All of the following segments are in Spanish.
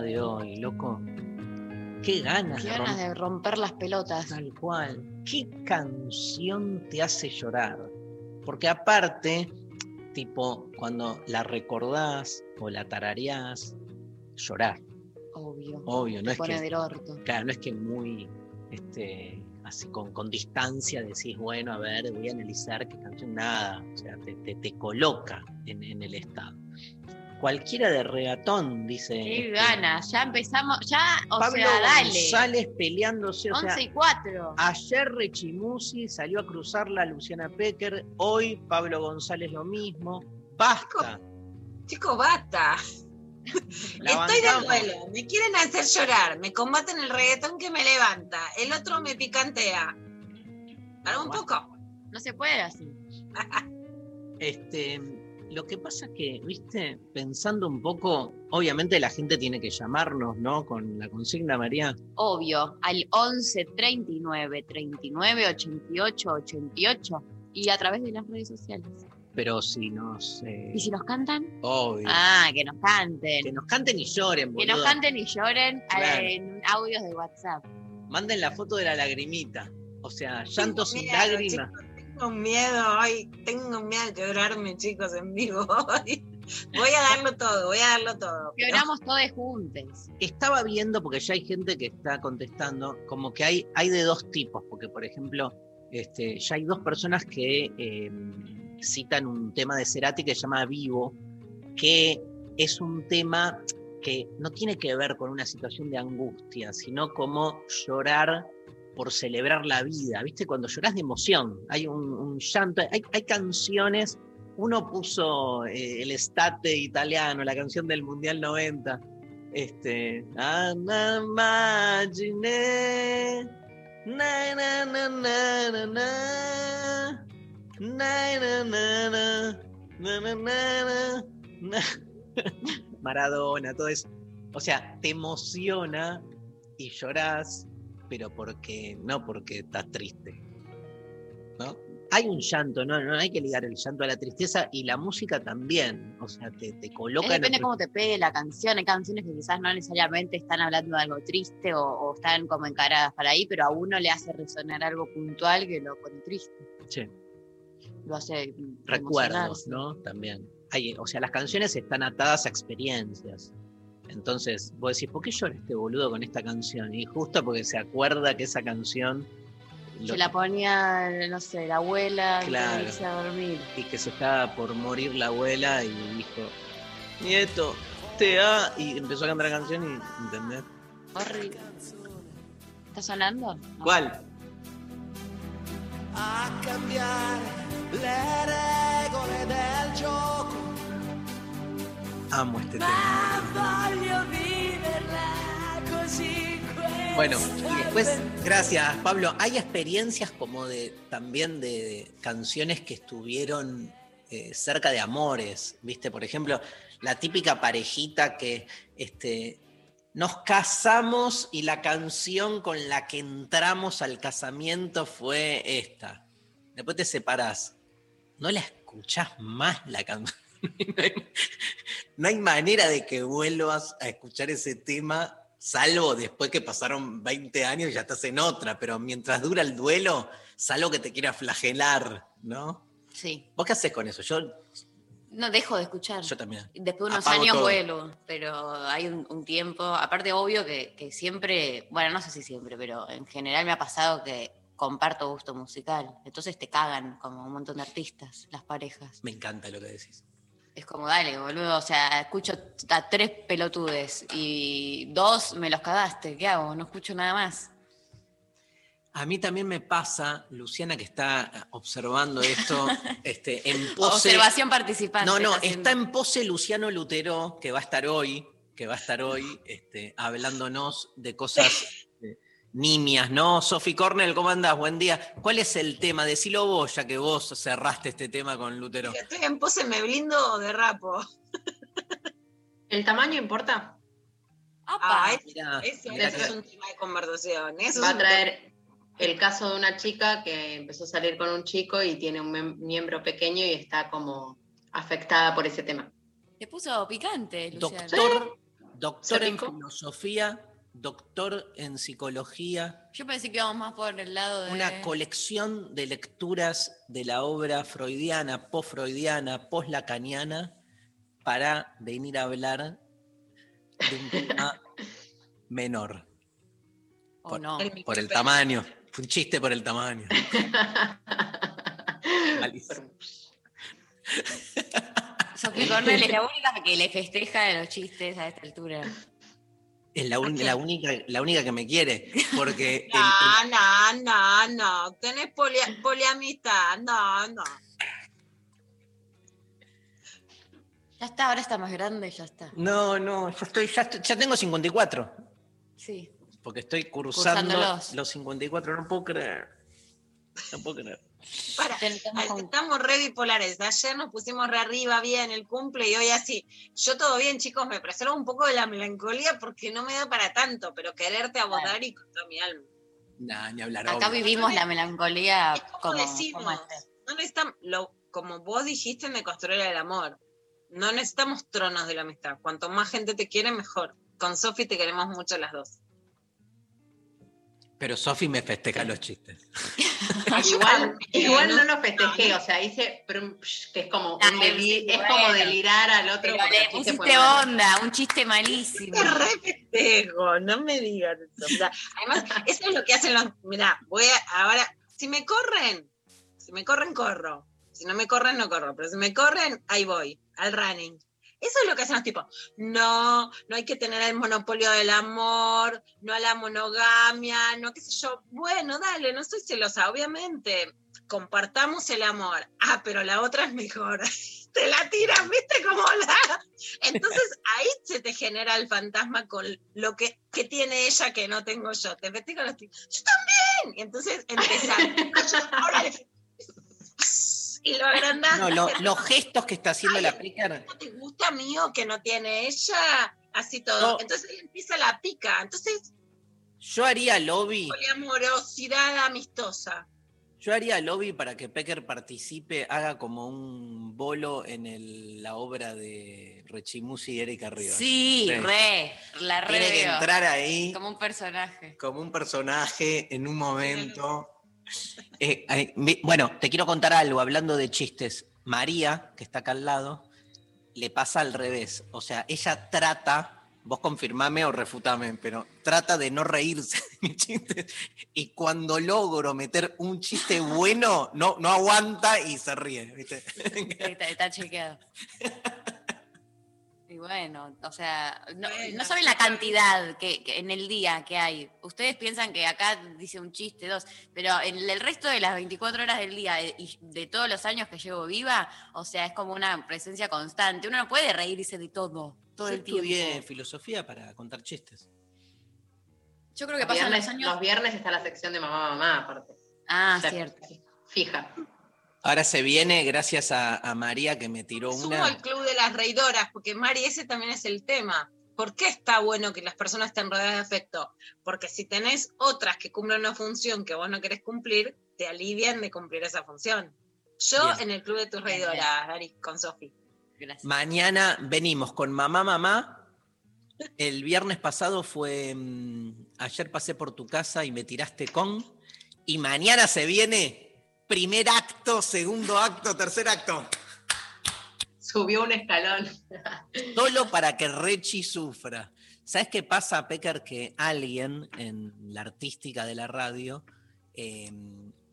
de hoy, loco? Qué ganas, Qué de ganas romper de romper las pelotas. Tal cual. ¿Qué canción te hace llorar? Porque aparte, tipo, cuando la recordás o la tarareás, llorar. Obvio. Obvio, no Te es pone que, del orto. claro, no es que muy, este, así con, con distancia decís, bueno, a ver, voy a analizar qué canción, nada. O sea, te, te- te coloca en, en el estado. Cualquiera de regatón, dice. Qué este, ganas. Ya empezamos. Ya, o Pablo sea, dale. González peleándose, o sea, 11 y 4. Ayer Rechimusi salió a cruzarla a Luciana Pecker, hoy Pablo González lo mismo. Basta. Chicos, basta. La Estoy de duelo. Me quieren hacer llorar. Me combaten el reggaetón que me levanta. El otro me picantea. Para un poco. No se puede así. Este, lo que pasa que, viste, pensando un poco, obviamente la gente tiene que llamarnos, ¿no? Con la consigna, María. Obvio. Al 11 39 39 88 88. Y a través de las redes sociales. Pero si nos. eh, ¿Y si nos cantan? obvio. Ah, que nos canten. Que nos canten y lloren, Que nos boludo. canten y lloren eh, Claro. en audios de WhatsApp. Manden la foto de la lagrimita. O sea, llantos Tengo y lágrimas. Tengo miedo hoy. Tengo miedo de llorarme, chicos, en vivo hoy. Voy a darlo todo, voy a darlo todo. pero- Lloramos todos juntos. estaba viendo, porque ya hay gente que está contestando, como que hay, hay de dos tipos, porque por ejemplo, este, ya hay dos personas que eh, citan un tema de Cerati que se llama Vivo, que es un tema que no tiene que ver con una situación de angustia, sino como llorar por celebrar la vida, ¿viste? Cuando lloras de emoción, hay un, llanto, hay, hay canciones, uno puso eh, el estate italiano, la canción del Mundial 90, este, na, na, na, na, na, na, na, na, na, na. Maradona, todo eso. O sea, te emociona y llorás, pero porque no porque estás triste. ¿No? Hay un llanto, ¿no? no hay que ligar el llanto a la tristeza y la música también. O sea, te, te coloca en depende otro- cómo te pegue la canción. Hay canciones que quizás no necesariamente están hablando de algo triste o, o están como encaradas para ahí, pero a uno le hace resonar algo puntual que lo pone triste. Sí. Lo hace recuerdos. ¿no? También. Hay, o sea, las canciones están atadas a experiencias. Entonces, vos decís, ¿por qué llora este boludo con esta canción? Y justo porque se acuerda que esa canción. lo- Se la ponía, no sé, la abuela Claro. irse a dormir. y que se estaba por morir la abuela y dijo, Nieto, te ha. Y empezó a cantar la canción y. ¿Entendés? Horrible. ¿Está sonando? No. ¿Cuál? a cambiare le regole del gioco. Amo este tema. Bueno, y después, gracias Pablo. Hay experiencias como de también de, canciones que estuvieron eh, cerca de amores, ¿viste? Por ejemplo, la típica parejita que este, nos casamos y la canción con la que entramos al casamiento fue esta. Después te separás. No la escuchás más la canción. no, hay, manera de que vuelvas a escuchar ese tema salvo después que pasaron 20 años y ya estás en otra, pero mientras dura el duelo, salvo que te quiera flagelar, ¿no? Sí. ¿Vos qué haces con eso? Yo, No dejo de escuchar. yo también. Después de unos Apago años todo. vuelvo, pero hay un, un tiempo, aparte obvio que, que siempre, bueno, no sé si siempre, pero en general me ha pasado que comparto gusto musical. Entonces te cagan como un montón de artistas, las parejas. Me encanta lo que decís. Es como, dale, boludo, o sea, escucho a tres pelotudes y dos me los cagaste, ¿qué hago? No escucho nada más. A mí también me pasa, Luciana, que está observando esto este, en pose. Observación participante. No, no, está en pose Luciano Lutero, que va a estar hoy, que va a estar hoy este, hablándonos de cosas nimias, ¿no? Sophie Cornell, ¿cómo andás? Buen día. ¿Cuál es el tema? Decilo vos, ya que vos cerraste este tema con Lutero. Estoy en pose, me blindo o derrapo. ¿El tamaño importa? ¡Apa! Ah, es- Mirá, eso, mirá eso que- es un tema de conversación. Eso Va a traer el caso de una chica que empezó a salir con un chico y tiene un miembro pequeño y está como afectada por ese tema. Te puso picante, Luciano. Doctor, doctor ¿Se en filosofía, doctor en psicología, Yo pensé que íbamos más por el lado de. una colección de lecturas de la obra freudiana, post-freudiana, post-lacaniana, para venir a hablar de un tema menor, ¿O por- no? El por el tamaño. Fue un chiste por el tamaño. Malísimo. Sofía Cornell es la única que le festeja de los chistes a esta altura. Es la, un- la única, la única que me quiere, porque el- No, no, no, no. Tenés polia- poliamistad. No, no. Ya está, ahora está más grande, ya está. no, no, yo estoy, ya, estoy- ya tengo 54. Sí. Porque estoy cursando Cursándolos. los 54, no puedo creer. No puedo creer. Para, Estamos re bipolares. Ayer nos pusimos re arriba bien el cumple y hoy así. Yo todo bien, chicos, me preservo un poco de la melancolía porque no me da para tanto, pero quererte abordar y con toda mi alma. Nah, ni hablar. Acá obvio. vivimos la melancolía como como, decimos, como este. no necesitamos, lo, como vos dijiste en de construir el amor, no necesitamos tronos de la amistad. Cuanto más gente te quiere, mejor. Con Sofi te queremos mucho las dos. Pero Sofi me festeja los chistes. Igual, igual no- nos festejé, o sea, hice que es como, un sí, es como delirar al otro. Pero le pusiste onda, un chiste malísimo. Te re festejo, no me digas eso. O sea, además, eso es lo que hacen los. Mirá, voy a. Ahora, si me corren, si me corren, corro. Si no me corren, no corro. Pero si me corren, ahí voy, al running. Eso es lo que hacen los tipos. No, no hay que tener el monopolio del amor, no a la monogamia, no qué sé yo. Bueno, dale, no soy celosa, obviamente. Compartamos el amor. Ah, pero la otra es mejor. Te la tiran, ¿viste cómo la? Entonces ahí se te genera el fantasma con lo que, que tiene ella que no tengo yo. Te festejo los tipos. Yo también. Y entonces empezás. Ahora le- y lo agrandás. No, lo- los gestos que está haciendo Ay, la Picar. ¿No te gusta mío que no tiene ella? Así todo. No. Entonces empieza la pica. Entonces, Yo haría lobby, poliamorosidad amistosa. yo haría lobby para que Pecker participe, haga como un bolo en el- la obra de Rechimusi y Erika Rivas. Sí, Sí. re, la re Tiene que entrar ahí Como un personaje. como un personaje en un momento. Eh, eh, bueno, te quiero contar algo, hablando de chistes. María, que está acá al lado, le pasa al revés. O sea, ella trata, vos confirmame o refutame, pero trata de no reírse de mis chistes. Y cuando logro meter un chiste bueno, no, no aguanta y se ríe. ¿viste? Está, está chequeado. Y bueno, o sea, no, Bueno, no saben la cantidad que, que en el día que hay. Ustedes piensan que acá dice un chiste, dos, pero en el resto de las 24 horas del día eh, y de todos los años que llevo viva, o sea, es como una presencia constante. Uno no puede reírse de todo, todo Yo el tiempo. estudié filosofía para contar chistes. Yo creo que Los pasan los viernes, años. los viernes está la sección de mamá, mamá, aparte. Ah, O sea, cierto. Fija. Ahora se viene gracias a, a María que me tiró Sumo una. al club de las reidoras, porque Mari, ese también es el tema. ¿Por qué está bueno que las personas estén rodeadas de afecto? Porque si tenés otras que cumplen una función que vos no querés cumplir, te alivian de cumplir esa función. Yo Bien. en el club de tus reidoras, Dari, con Sofi. Gracias. Mañana venimos con mamá, mamá. El viernes pasado fue. mm, ayer pasé por tu casa y me tiraste con. Y mañana se viene primer acto, segundo acto, tercer acto. Subió un escalón. Solo para que Rechi sufra. ¿Sabes qué pasa, Pecker? Que alguien en la artística de la radio eh,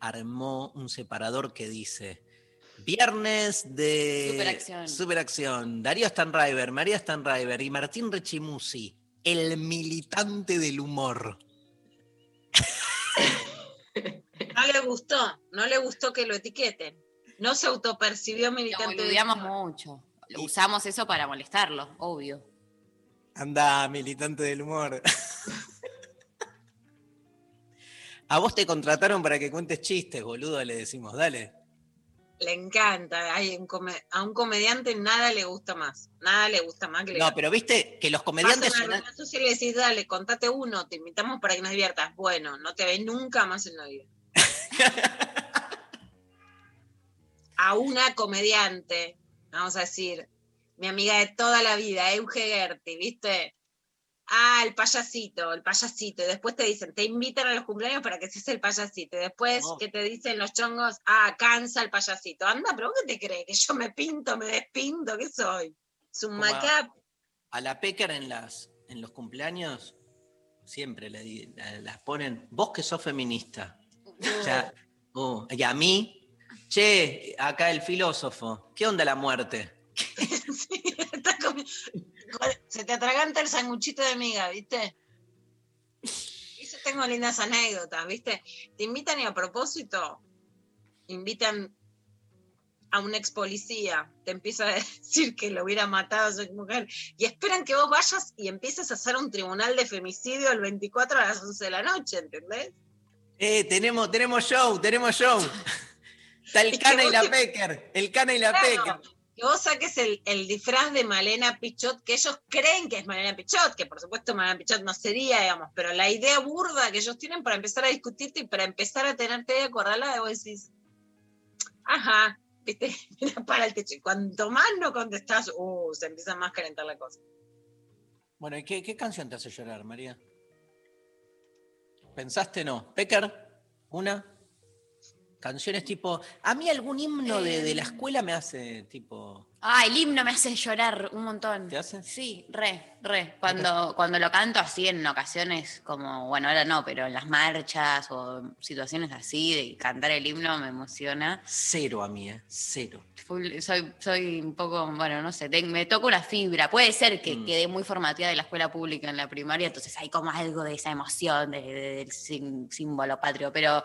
armó un separador que dice Viernes de Superacción. Superacción. Darío Stanriver, María Stanriver y Martín Rechimusi, el militante del humor. No le gustó, no le gustó que lo etiqueten. No se autopercibió Lo militante. del boludeamos humor. mucho. Usamos eso para molestarlo, obvio. Anda, militante del humor. A vos te contrataron para que cuentes chistes, boludo, le decimos, dale. Le encanta. Hay un come- a un comediante nada le gusta más. Nada le gusta más que le No, pero viste que los comediantes Pasan son- y le decís, dale, contate uno, te invitamos para que nos diviertas. Bueno, no te ves nunca más en la vida. a una comediante, vamos a decir, mi amiga de toda la vida, Euge Gerti, ¿viste? Ah, el payasito, el payasito. Y después te dicen, te invitan a los cumpleaños para que seas el payasito. Y después, Oh. que te dicen los chongos? Ah, cansa el payasito. Anda, pero ¿vos qué te crees? ¿Que yo me pinto, me despinto? ¿Qué soy? Es un Como a- la Pecker en, las, en los cumpleaños siempre la- las ponen, vos que sos feminista. O sea, uh, y a mí, che, acá el filósofo, ¿qué onda la muerte? Se te atraganta el sanguchito de miga, ¿viste? Eso tengo lindas anécdotas, ¿viste? Te invitan y a propósito, invitan a un ex policía, te empieza a decir que lo hubiera matado a su mujer, y esperan que vos vayas y empieces a hacer un tribunal de femicidio el 24 a las 11 de la noche, ¿entendés? Eh, tenemos, tenemos show, tenemos show. Está el que Cana y la te- Pecker, el Cana y la Claro, Pecker. Que vos saques el, el disfraz de Malena Pichot, que ellos creen que es Malena Pichot, que por supuesto Malena Pichot no sería, digamos, pero la idea burda que ellos tienen para empezar a discutirte y para empezar a tenerte de acorralada, vos decís, ajá, viste, mira para el techo. Cuanto más no contestás, uh, se empieza más a calentar la cosa. Bueno, ¿y qué, qué canción te hace llorar, María? ¿Pensaste no? ¿Pecker? ¿Una? Canciones tipo. A mí algún himno de, de la escuela me hace tipo. Ah, el himno me hace llorar un montón. ¿Te hace? Sí, re, re. Cuando, cuando lo canto así en ocasiones, como, bueno, ahora no, pero en las marchas o situaciones así, de cantar el himno me emociona. Cero a mí, ¿eh? Cero. Full- soy, soy un poco, bueno, no sé, ten- me toca una fibra. Puede ser que Mm. quedé muy formateada de la escuela pública en la primaria, entonces hay como algo de esa emoción, de- de- del símbolo patrio. Pero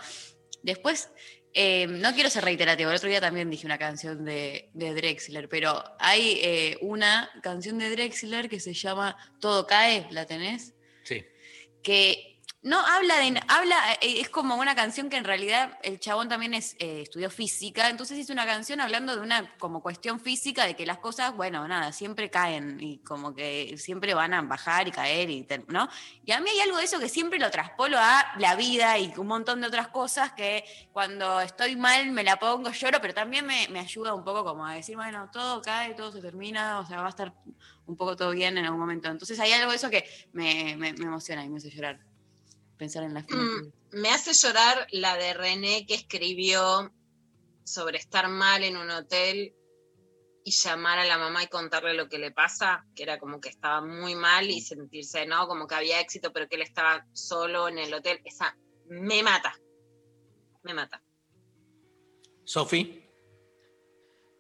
después, eh, no quiero ser reiterativo, el otro día también dije una canción de, de Drexler, pero hay eh, una canción de Drexler que se llama Todo cae, ¿la tenés? Sí. que no habla de habla eh, es como una canción que en realidad el chabón también es eh, estudió física entonces hizo una canción hablando de una como cuestión física de que las cosas bueno nada siempre caen y como que siempre van a bajar y caer y no y a mí hay algo de eso que siempre lo traspolo a la vida y un montón de otras cosas que cuando estoy mal me la pongo lloro pero también me, me ayuda un poco como a decir bueno todo cae todo se termina o sea va a estar un poco todo bien en algún momento entonces hay algo de eso que me- me emociona y me hace llorar pensar en la finitud. Me hace llorar la de René que escribió sobre estar mal en un hotel y llamar a la mamá y contarle lo que le pasa, que era como que estaba muy mal y sentirse, ¿no? Como que había éxito, pero que él estaba solo en el hotel. Esa me mata. Me mata. Sofi.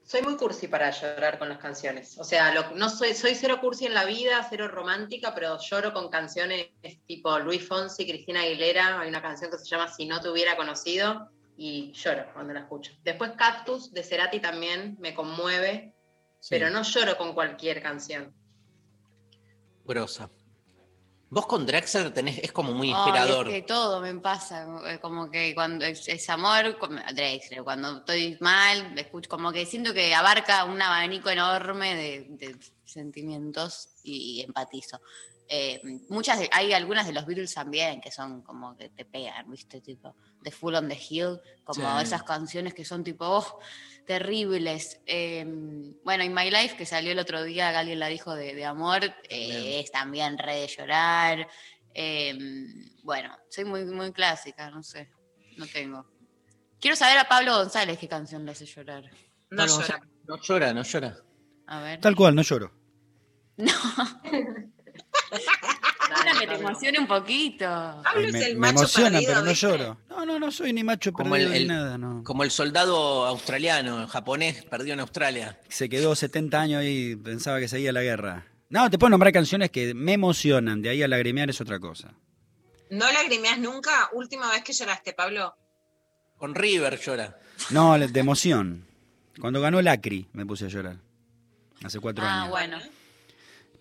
Soy muy cursi para llorar con las canciones. O sea, lo- no soy, soy cero cursi en la vida, cero romántica, pero lloro con canciones tipo Luis Fonsi, Cristina Aguilera. Hay una canción que se llama Si no te hubiera conocido y lloro cuando la escucho. Después Cactus de Cerati también me conmueve, pero no lloro con cualquier canción. Grosa. Vos con Drexler tenés, es como muy inspirador. es que todo me pasa, eh, como que cuando es, es amor, como- Drexler, cuando estoy mal, escucho, como que siento que abarca un abanico enorme de, de sentimientos y, empatizo. Eh, muchas, de- hay algunas de los Beatles también que son como que te pegan, ¿viste? Tipo, The Full on the Hill, como Sí. esas canciones que son tipo, oh, terribles. Eh, bueno, y My Life, que salió el otro día, alguien la dijo de, de amor, eh, es también re de llorar. Eh, bueno, soy muy, muy clásica, no sé, no tengo. Quiero saber a Pablo González qué canción le hace llorar. No llora. No llora, no llora. A ver. Tal cual, no lloro. No, Gusta que te emocione un poquito. Pablo es me, el me macho emociona, perdido, pero no ¿viste? lloro. No, no, no soy ni macho Como perdido el- ni el- nada, no. Como el soldado australiano, japonés, perdió en Australia. Se quedó 70 años ahí y pensaba que seguía la guerra. No, te puedo nombrar canciones que me emocionan, de ahí a lagrimear es otra cosa. ¿No lagrimeas nunca? Última vez que lloraste, Pablo. Con River llora. No, de emoción. Cuando ganó el Acri me puse a llorar. Hace cuatro Ah, años. bueno.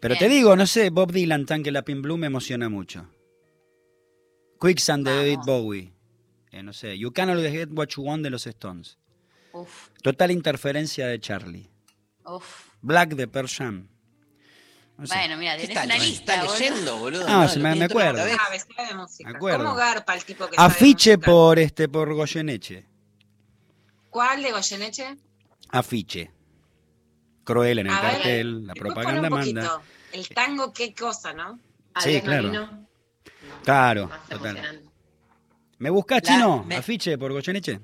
Pero bien. te digo, no sé, Bob Dylan, Tanque Lapin Blue me emociona mucho. Quicksand de Vamos. David Bowie. Eh, no sé, You Can't Always Get What You Want de los Stones. Uf, Total interferencia de Charlie. uf. Black de Pearl Jam. No sé. Bueno, mira, ¿Qué tenés está, una está lista, boludo. leyendo, boludo? No, se lo me- acuerdo. de música. Me acuerdo. ¿Cómo garpa el tipo que Afiche por este por Goyeneche. ¿Cuál de Goyeneche? Afiche. Cruel en el A ver, cartel, la propaganda manda. El tango, qué cosa, ¿no? Sí, claro. Marino, no, Claro, total. ¿Me buscas, chino? me- Afiche por Goyeneche.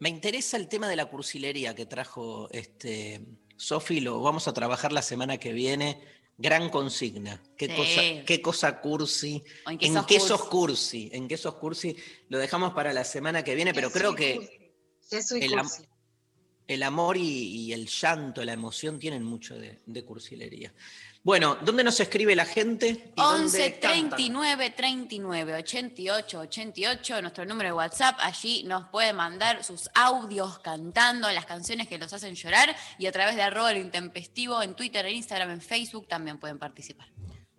Me interesa el tema de la cursilería que trajo este Sofi, lo vamos a trabajar la semana que viene. Gran consigna. ¿Qué, Sí. cosa, qué cosa cursi? ¿O en qué ¿En sos qué cursi? sos cursi? ¿En qué sos cursi? Lo dejamos para la semana que viene, pero creo que cursi. Sí, soy el am- cursi. El amor y, y el llanto, la emoción tienen mucho de, de cursilería. Bueno, ¿dónde nos escribe la gente? ¿Y 11 dónde cantan? 39 39 88 88, nuestro número de WhatsApp. Allí nos puede mandar sus audios cantando las canciones que los hacen llorar y a través de arroba lo intempestivo en Twitter, en Instagram, en Facebook también pueden participar.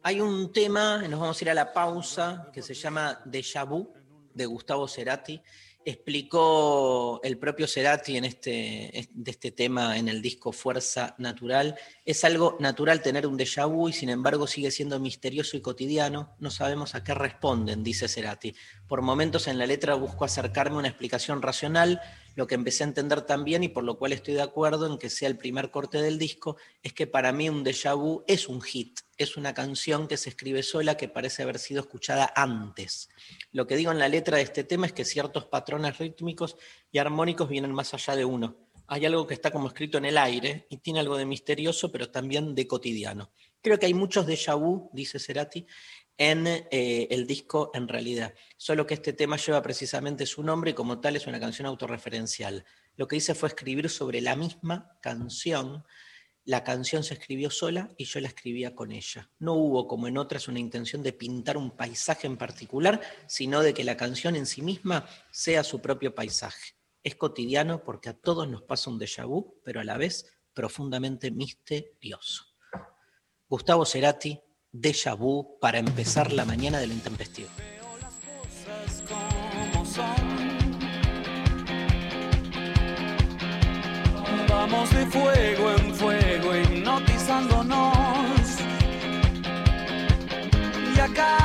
Hay un tema, nos vamos a ir a la pausa, que se llama Déjà Vu, de Gustavo Cerati. Explicó el propio Cerati en este, de este tema en el disco Fuerza Natural. Es algo natural tener un déjà vu y sin embargo sigue siendo misterioso y cotidiano. No sabemos a qué responden, dice Cerati. Por momentos en la letra busco acercarme a una explicación racional, lo que empecé a entender también y por lo cual estoy de acuerdo en que sea el primer corte del disco, es que para mí un déjà vu es un hit, es una canción que se escribe sola que parece haber sido escuchada antes. Lo que digo en la letra de este tema es que ciertos patrones rítmicos y armónicos vienen más allá de uno. Hay algo que está como escrito en el aire y tiene algo de misterioso, pero también de cotidiano. Creo que hay muchos déjà vu, dice Cerati, en eh, el disco en realidad. Solo que este tema lleva precisamente su nombre y como tal es una canción autorreferencial. Lo que hice fue escribir sobre la misma canción. La canción se escribió sola y yo la escribía con ella. No hubo, como en otras, una intención de pintar un paisaje en particular, sino de que la canción en sí misma sea su propio paisaje. Es cotidiano porque a todos nos pasa un déjà vu, pero a la vez profundamente misterioso. Gustavo Cerati, Déjà Vu, para empezar la mañana del intempestivo. Vamos de fuego en fuego hipnotizándonos. Y a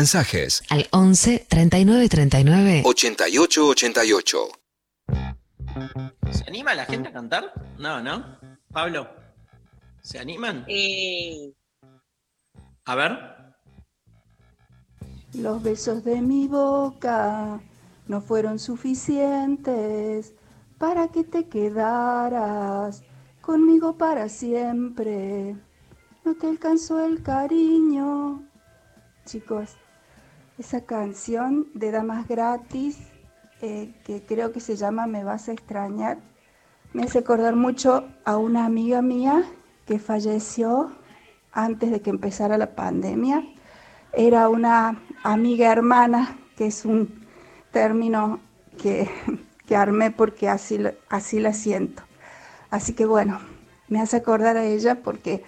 Mensajes Al 11 39 39 8888. ¿Se anima la gente a cantar? No, ¿no? Pablo, ¿se animan? A ver. Los besos de mi boca no fueron suficientes para que te quedaras conmigo para siempre. No te alcanzó el cariño. Chicos, esa canción de Damas Gratis, eh, que creo que se llama Me vas a extrañar, me hace acordar mucho a una amiga mía que falleció antes de que empezara la pandemia era una amiga hermana, que es un término que, que armé porque así, así la siento. Así que bueno, me hace acordar a ella porque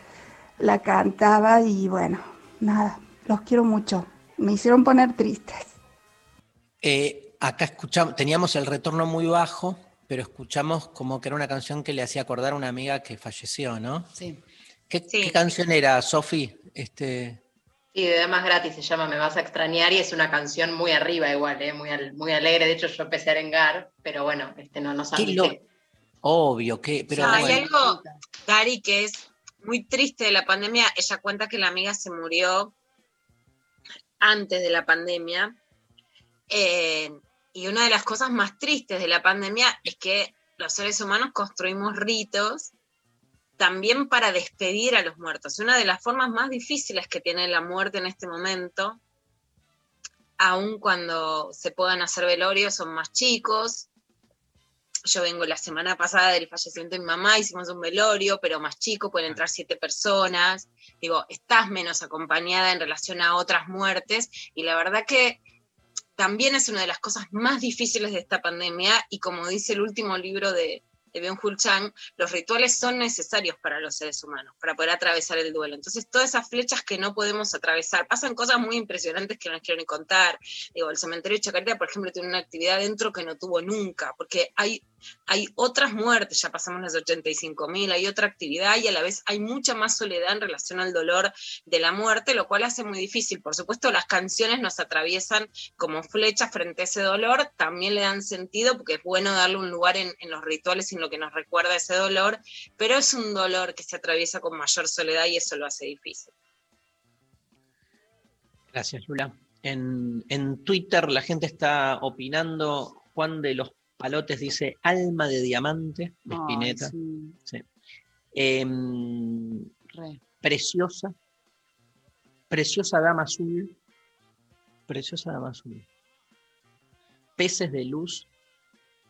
la cantaba y bueno, nada, los quiero mucho. Me hicieron poner tristes. Eh, acá escuchamos, teníamos el retorno muy bajo, pero escuchamos como que era una canción que le hacía acordar a una amiga que falleció, ¿no? Sí. ¿Qué, qué canción era, Sofi? Este, Sí, de Damas Gratis se llama Me vas a extrañar y es una canción muy arriba igual, ¿eh? muy, al- muy alegre. De hecho, yo empecé a arengar, pero bueno, este no nos qué lo- Obvio, que, pero hay bueno. algo, Dari, que es muy triste de la pandemia. Ella cuenta que la amiga se murió antes de la pandemia. Eh, y una de las cosas más tristes de la pandemia es que los seres humanos construimos ritos también para despedir a los muertos. Una de las formas más difíciles que tiene la muerte en este momento, aun cuando se puedan hacer velorios, son más chicos, yo vengo la semana pasada del fallecimiento de mi mamá, hicimos un velorio, pero más chico, pueden entrar siete personas. Digo, estás menos acompañada en relación a otras muertes y la verdad que también es una de las cosas más difíciles de esta pandemia y como dice el último libro de, de Byung-Chul Chang, los rituales son necesarios para los seres humanos, para poder atravesar el duelo. Entonces, todas esas flechas que no podemos atravesar, pasan cosas muy impresionantes que no les quiero ni contar. Digo, el cementerio de Chacarita, por ejemplo, tiene una actividad dentro que no tuvo nunca, porque hay, hay otras muertes, ya pasamos las 85 mil, hay otra actividad y a la vez hay mucha más soledad en relación al dolor de la muerte, lo cual hace muy difícil. Por supuesto, las canciones nos atraviesan como flechas frente a ese dolor, también le dan sentido porque es bueno darle un lugar en, los rituales y en lo que nos recuerda ese dolor, pero es un dolor que se atraviesa con mayor soledad y eso lo hace difícil. Gracias, Lula. En, en Twitter la gente está opinando. Juan de los Palotes dice Alma de Diamante de Ay, Spinetta. sí. Sí. Em, Re. preciosa. Preciosa Dama Azul. Preciosa Dama Azul. Peces de Luz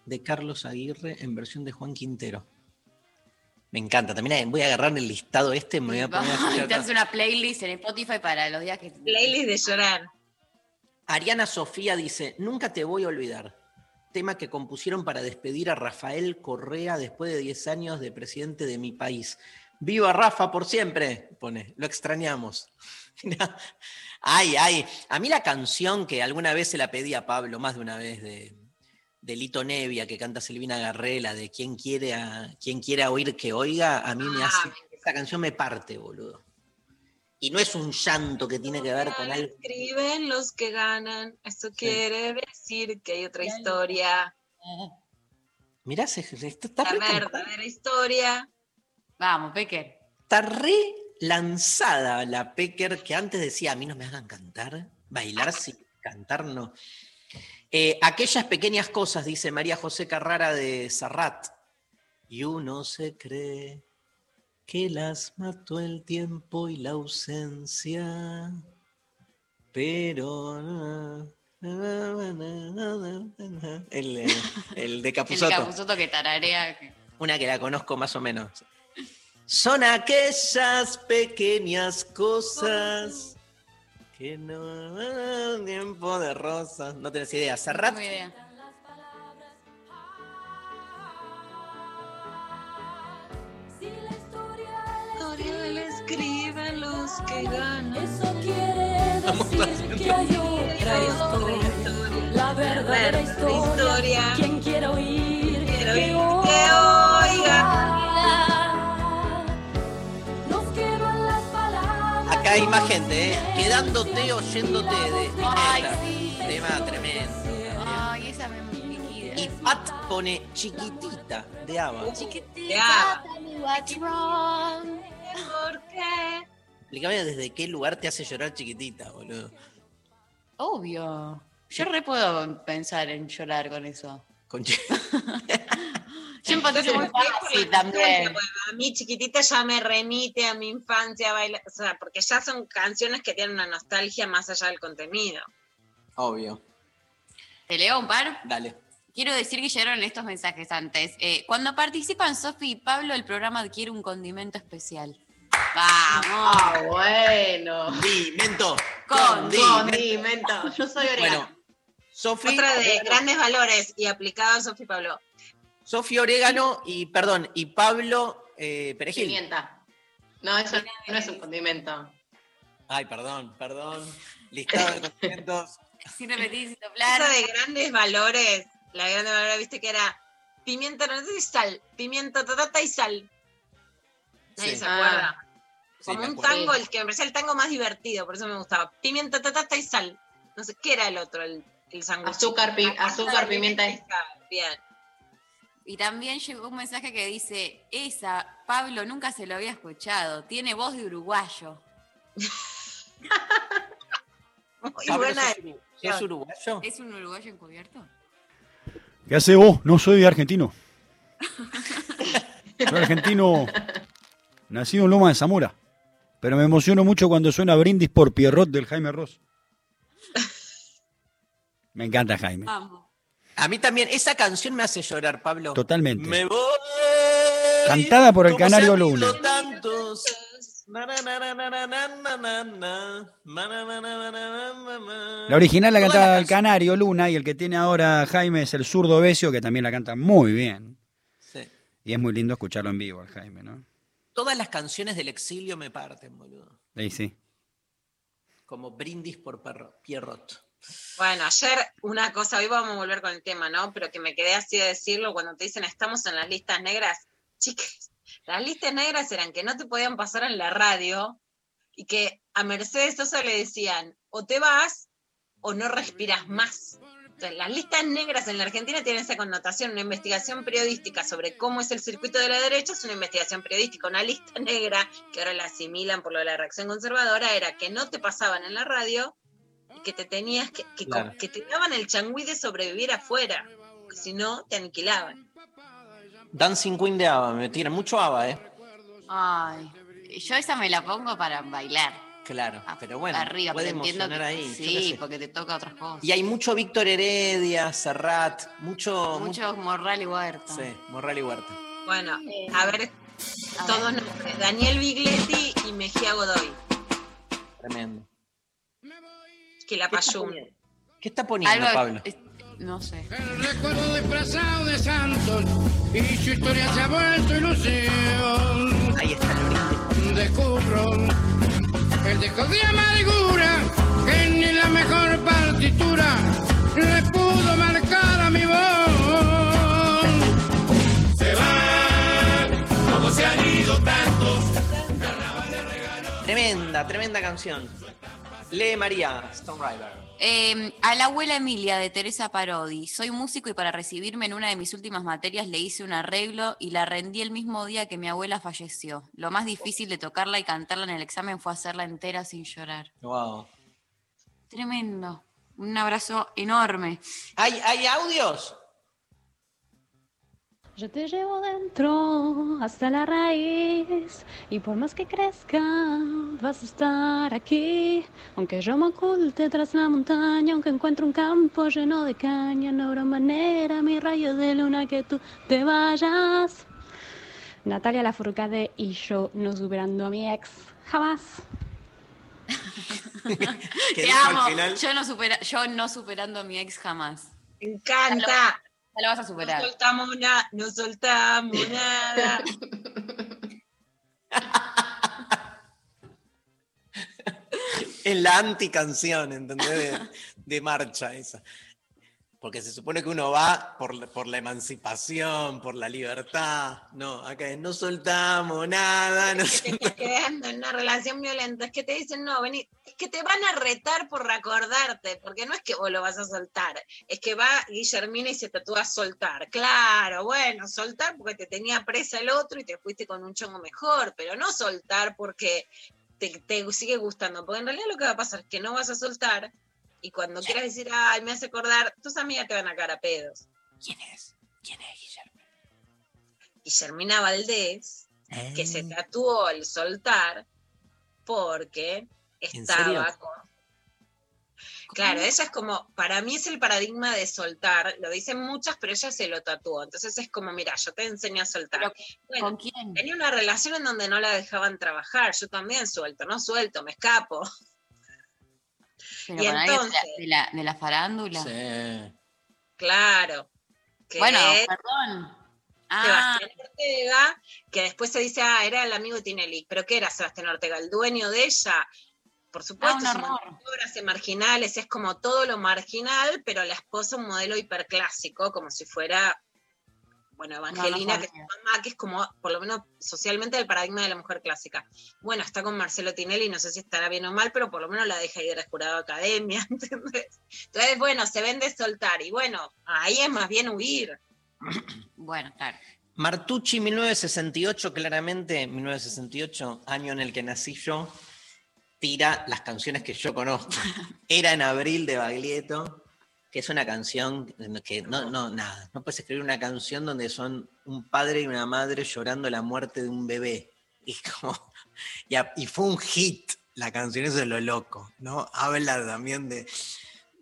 de Carlos Aguirre en versión de Juan Quintero. Me encanta. También voy a agarrar el listado este. Me voy a poner a Vamos, escuchar te una playlist en Spotify para los días que. Playlist de llorar. Ariana Sofía dice, nunca te voy a olvidar. Tema que compusieron para despedir a Rafael Correa después de 10 años de presidente de mi país. Viva Rafa por siempre, pone, lo extrañamos. Ay, ay, a mí la canción que alguna vez se la pedí a Pablo, más de una vez, de, de Lito Nevia, que canta Silvina Garrela, de quien quiere, a, quien quiera oír que oiga, a mí me hace, esa canción me parte, boludo. Y no es un llanto que tiene que ver con algo. Escriben los que ganan, eso quiere decir que hay otra historia, Mirá, se, se- está, está la re verdadera historia. Vamos, Peque. Está re lanzada la Pecker que antes decía, a mí no me hagan cantar, bailar sí, cantar no. Eh, aquellas pequeñas cosas, dice María José Carrara de Sarrat, y uno se cree que las mató el tiempo y la ausencia, pero... El, eh, el de El Capusotto. capuzoto que tararea. Una que la conozco más o menos. Son aquellas pequeñas cosas que no tiempo de rosas. No tenés idea. Serrat. No tengo idea. Los que ganan. Eso quiere decir que hay otra historia. La verdadera historia. Quien quiera oír, Quiero que oír que oiga. Nos quedan las palabras. Acá hay más gente, ¿eh? Quedándote, oyéndote de sí. Tema tremendo. Ay, esa me. Y Pat pone chiquitita de Ava. Chiquitita, amo. tell me what's wrong. ¿Por qué? Explícame desde qué lugar te hace llorar chiquitita, boludo. Obvio. Yo re puedo pensar en llorar con eso. Con Yo empecé muy fácil también. A mí chiquitita ya me remite a mi infancia a bailar, o sea, porque ya son canciones que tienen una nostalgia más allá del contenido. Obvio. ¿Te leo un par? Dale. Quiero decir que llegaron estos mensajes antes. Eh, cuando participan Sofi y Pablo, el programa adquiere un condimento especial. ¡Vamos! Ah, bueno. Condimento. Con- Condimento. Yo soy orégano. Bueno, Sofi, Otra de grandes valores y aplicado a Sofi Pablo. Sofi Orégano y, perdón, y Pablo eh, Perejil. Pimienta. No, eso no es un condimento. Ay, perdón, perdón. Listado de condimentos. Sin repetir, sin de grandes valores, la de grandes valores, viste que era pimienta, no sé si sal, pimienta, tatata y sal. Nadie Sí. se acuerda. Sí, Como un tango, el que me parecía el tango más divertido, por eso me gustaba. Pimienta, tatata y sal. No sé, ¿qué era el otro? El, el? Azúcar, pi- azúcar, pimienta y Bien. Y también llegó un mensaje que dice, esa, Pablo nunca se lo había escuchado, tiene voz de uruguayo. Muy Pablo, buena. ¿sos, uru- sos uruguayo? ¿Es un uruguayo encubierto? ¿Qué hace vos? No soy argentino. Soy argentino, nacido en Loma de Zamora pero me emociono mucho cuando suena Brindis por Pierrot del Jaime Ross. Me encanta Jaime. A mí también, esa canción me hace llorar, Pablo. Totalmente. Me voy. Cantada por el Canario Luna. La original la cantaba el Canario Luna y el que tiene ahora Jaime es el zurdo Besio, que también la canta muy bien. Sí. Y es muy lindo escucharlo en vivo al Jaime, ¿no? Todas las canciones del exilio me parten, boludo. Ahí sí. Como brindis por perro, Pierrot. Bueno, ayer una cosa, hoy vamos a volver con el tema, ¿no? Pero que me quedé así de decirlo cuando te dicen estamos en las listas negras. Chicas, las listas negras eran que no te podían pasar en la radio y que a Mercedes Sosa le decían o te vas o no respiras más. Las listas negras en la Argentina tienen esa connotación. Una investigación periodística sobre cómo es el circuito de la derecha es una investigación periodística. Una lista negra, que ahora la asimilan por lo de la reacción conservadora, era que no te pasaban en la radio y que te tenías que, que, Claro. que te daban el changüí de sobrevivir afuera. Si no, te aniquilaban. Dancing Queen de ABBA, me tiran mucho ABBA, ¿eh? Ay, yo esa me la pongo para bailar. Claro, Ah, pero bueno, Arriba, puede emocionar que- ahí. Sí, porque te toca otras cosas. Y hay mucho Víctor Heredia, Serrat, mucho... Mucho Morral y Huerta. Sí, Morral y Huerta. Bueno, a ver, A todos ver. nombres. Daniel Bigletti y Mejía Godoy. Tremendo. Que la payún. ¿Qué está poniendo, Algo- Pablo? es- no sé. El recuerdo disfrazado de santos y su historia se ha vuelto ilusión. Ahí está el. Descubro el disco de amargura que ni la mejor partitura le pudo marcar a mi voz. Se van, como se han ido tantos. Tremenda, tremenda canción. Lee María, Stone Rider. Eh, a la abuela Emilia de Teresa Parodi. Soy músico y para recibirme en una de mis últimas materias le hice un arreglo y la rendí el mismo día que mi abuela falleció. Lo más difícil de tocarla y cantarla en el examen fue hacerla entera sin llorar. Wow. Tremendo. Un abrazo enorme. ¿Hay, ¿Hay audios? Yo te llevo dentro hasta la raíz y por más que crezca vas a estar aquí. Aunque yo me oculte tras la montaña, aunque encuentre un campo lleno de caña, no habrá manera, mi rayo de luna, que tú te vayas. Natalia Lafourcade y yo no superando a mi ex, jamás. Que Te amo. al final. Yo no, supera- yo no superando a mi ex jamás. Me encanta. Ya lo vas a No soltamos nada, no soltamos nada. Es la anticanción, ¿entendés? De, de marcha esa. Porque se supone que uno va por, la- por la emancipación, por la libertad. No, acá es, no soltamos nada. No que te estás quedando en una relación violenta, es que te dicen, no, vení, es que te van a retar por recordarte, porque no es que vos lo vas a soltar, es que va Guillermina y se tatúa soltar. Claro, bueno, soltar porque te tenía presa el otro y te fuiste con un chongo mejor, pero no soltar porque te, te sigue gustando, porque en realidad lo que va a pasar es que no vas a soltar y cuando quieras decir, ay, me hace acordar, tus amigas te van a caer a pedos. ¿Quién es? ¿Quién es Guillermo? Guillermina Valdés, que se tatuó el soltar porque ¿En estaba con. Claro, ella es como, para mí es el paradigma de soltar, lo dicen muchas, pero ella se lo tatuó. Entonces es como, mira, yo te enseño a soltar. Pero, Bueno, ¿Con quién? tenía una relación en donde no la dejaban trabajar, yo también suelto, no suelto, me escapo. Pero y con alguien de la, de la, de la farándula. Sí. Claro. Que Bueno, es perdón. Ah, Sebastián Ortega, que después se dice, ah, era el amigo de Tinelli. ¿Pero qué era Sebastián Ortega? ¿El dueño de ella? Por supuesto, Ah, un su horror. montón de obras marginales, es como todo lo marginal, pero la esposa un modelo hiperclásico, como si fuera, bueno, Evangelina, que es mamá, que es como, por lo menos socialmente, el paradigma de la mujer clásica. Bueno, está con Marcelo Tinelli, no sé si estará bien o mal, pero por lo menos la deja ir a jurado de academia, ¿entendés? Entonces, bueno, se vende soltar, y bueno, ahí es más bien huir. bueno, claro. Martucci, 1968, claramente, 1968, año en el que nací yo, tira las canciones que yo conozco. Era en abril de Baglietto, que es una canción que no, no, nada, no puedes escribir una canción donde son un padre y una madre llorando la muerte de un bebé. Y, como, y, a- y fue un hit la canción, eso es lo loco, ¿no? Habla también de...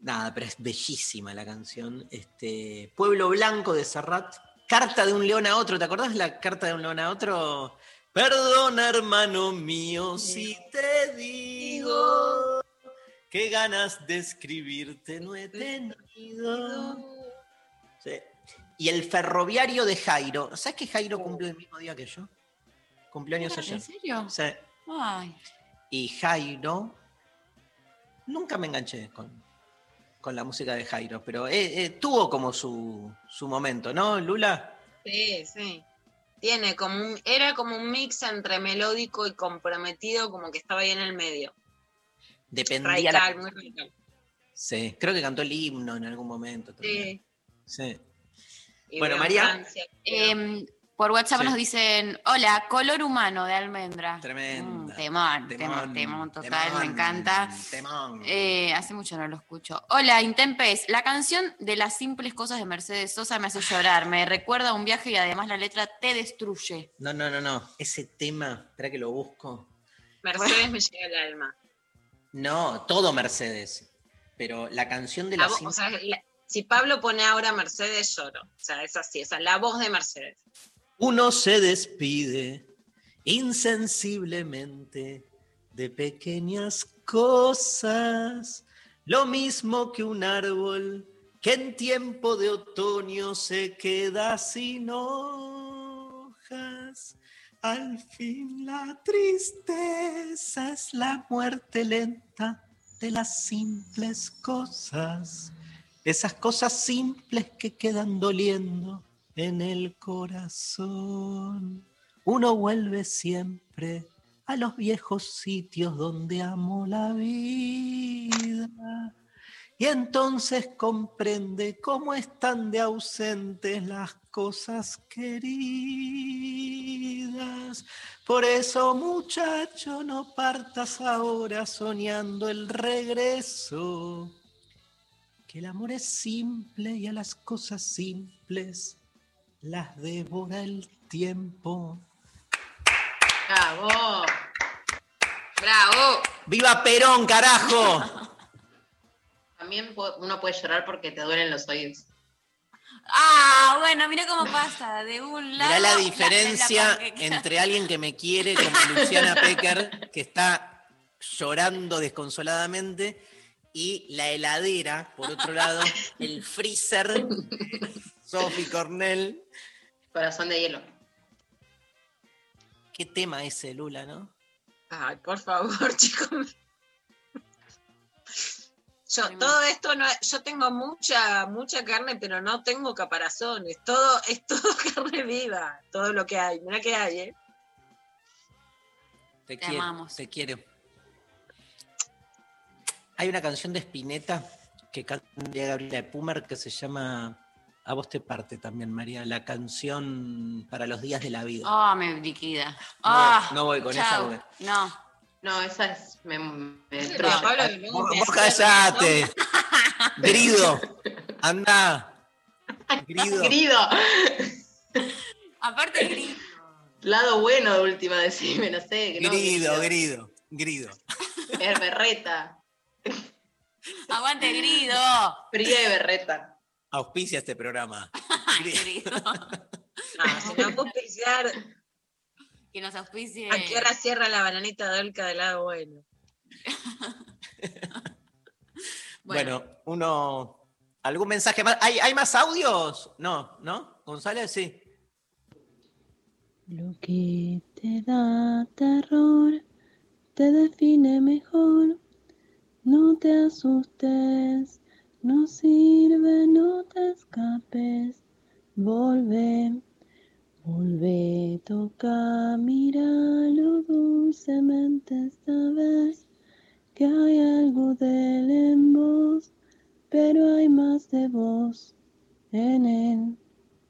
Nada, pero es bellísima la canción. Este, Pueblo Blanco de Serrat. Carta de un león a otro. ¿Te acordás la carta de un león a otro? Perdona, hermano mío, si te digo que ganas de escribirte no he tenido. Sí. Y el ferroviario de Jairo. ¿Sabes que Jairo cumplió el mismo día que yo? Cumpleaños ayer. ¿En serio? Sí. Ay, Y Jairo, nunca me enganché con, con la música de Jairo, pero eh, eh, tuvo como su, su momento, ¿no, Lula? Sí, sí. Tiene como un, era como un mix entre melódico y comprometido, como que estaba ahí en el medio. Dependía. la- Radical, muy radical. Sí, creo que cantó el himno en algún momento también. Sí. Sí. Y Bueno, María. Em, por WhatsApp Sí. nos dicen, hola, color humano de almendra. Tremenda. Mm, temón, temón, temón total, me encanta. temón. Eh, hace mucho no lo escucho. Hola, Intempes. La canción de las simples cosas de Mercedes Sosa me hace llorar. Me recuerda a un viaje y además la letra te destruye. No, no, no, no. Ese tema, espera que lo busco. Mercedes me llega al alma. No, todo Mercedes. Pero la canción de La la vo- o sea, la- si Pablo pone ahora Mercedes, lloro. O sea, es así, o sea, la voz de Mercedes. Uno se despide insensiblemente de pequeñas cosas, lo mismo que un árbol que en tiempo de otoño se queda sin hojas. Al fin la tristeza es la muerte lenta de las simples cosas, esas cosas simples que quedan doliendo en el corazón. Uno vuelve siempre a los viejos sitios donde amó la vida. Y entonces comprende cómo están de ausentes las cosas queridas. Por eso, muchacho, no partas ahora soñando el regreso. Que el amor es simple y a las cosas simples las devora el tiempo. ¡Bravo! ¡Bravo! ¡Viva Perón, carajo! También uno puede llorar porque te duelen los oídos. Ah, bueno, mira cómo pasa. De un lado. Mirá la diferencia entre alguien que me quiere, como Luciana Pecker, que está llorando desconsoladamente, y la heladera, por otro lado, el freezer, Sophie Cornell. Corazón de hielo. Qué tema ese, Lula, ¿no? Ay, por favor, chicos. Yo, todo esto no, yo tengo mucha, mucha carne, pero no tengo caparazones. Todo, es todo carne viva, todo lo que hay. Mira que hay, ¿eh? Te, Te quiero, amamos. te quiero. Hay una canción de Spinetta que canta Gabriela Pumer que se llama A vos te parte también, María, la canción para los días de la vida. Ah, me liquida. No, Ah, no voy con esa, No. No, esa es. Me, me. Pablo, luego Vos, me callate. Grido. Anda. Grido. Grido. Aparte, grito. Lado bueno de última, decime, no sé. que no, Grido, grido, grido. Es berreta. Aguante, grido. Fría y berreta. Auspicia este programa. Grido. No, si no puedo auspiciar, Que nos auspicie. ¿a qué hora cierra la bananita de Olca del lado bueno? Bueno, uno. ¿Algún mensaje más? ¿Hay, ¿Hay más audios? No, ¿no? González, sí. Lo que te da terror te define mejor. No te asustes, no sirve, no te escapes. Volve, volve, toca, míralo dulcemente esta vez. Que hay algo de él en vos, pero hay más de vos en él.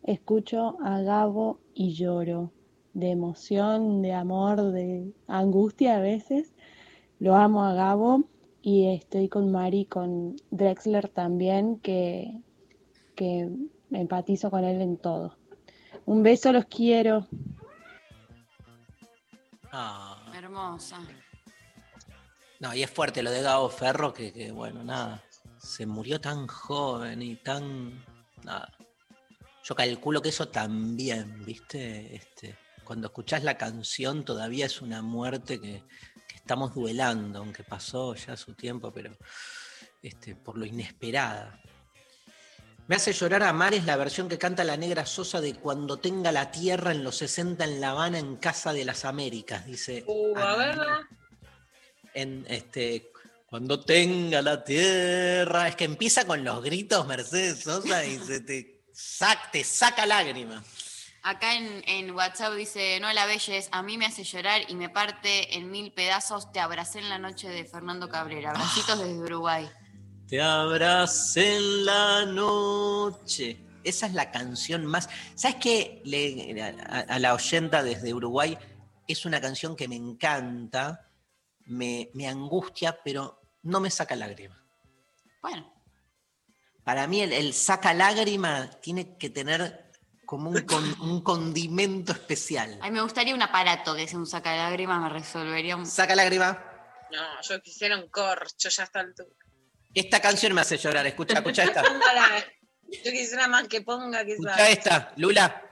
Escucho a Gabo y lloro, de emoción, de amor, de angustia a veces. Lo amo a Gabo y estoy con Mari, con Drexler también, que, que empatizo con él en todo. Un beso, los quiero. Ah, Hermosa. no, y es fuerte lo de Gabo Ferro, que, que, bueno, nada. Se murió tan joven y tan. Nada. Yo calculo que eso también, ¿viste? Este, cuando escuchás la canción todavía es una muerte que, que estamos duelando, aunque pasó ya su tiempo, pero este, por lo inesperada. Me hace llorar a Mares la versión que canta la negra Sosa de Cuando tenga la tierra en los 60 en La Habana en Casa de las Américas, dice. Uh, a Ana verla. en este cuando tenga la tierra es que empieza con los gritos Mercedes Sosa y se te, sac- te saca lágrimas Acá en, en WhatsApp dice, no la belles, a mí me hace llorar y me parte en mil pedazos. Te abracé en la noche de Fernando Cabrera. Abracitos desde Uruguay. Te abracé en la noche esa es la canción más sabes qué Le- a, a la oyenta desde Uruguay es una canción que me encanta me, me angustia pero no me saca lágrima Bueno, Para mí el, el saca lágrima tiene que tener como un, con- un condimento especial. a mí me gustaría un aparato que sea un sacalágrimas, me resolvería un... Saca lágrima. No, yo quisiera un corcho ya está altura. Esta canción me hace llorar. Escucha, escucha esta. Yo quisiera más que ponga que Escucha esta, Lula.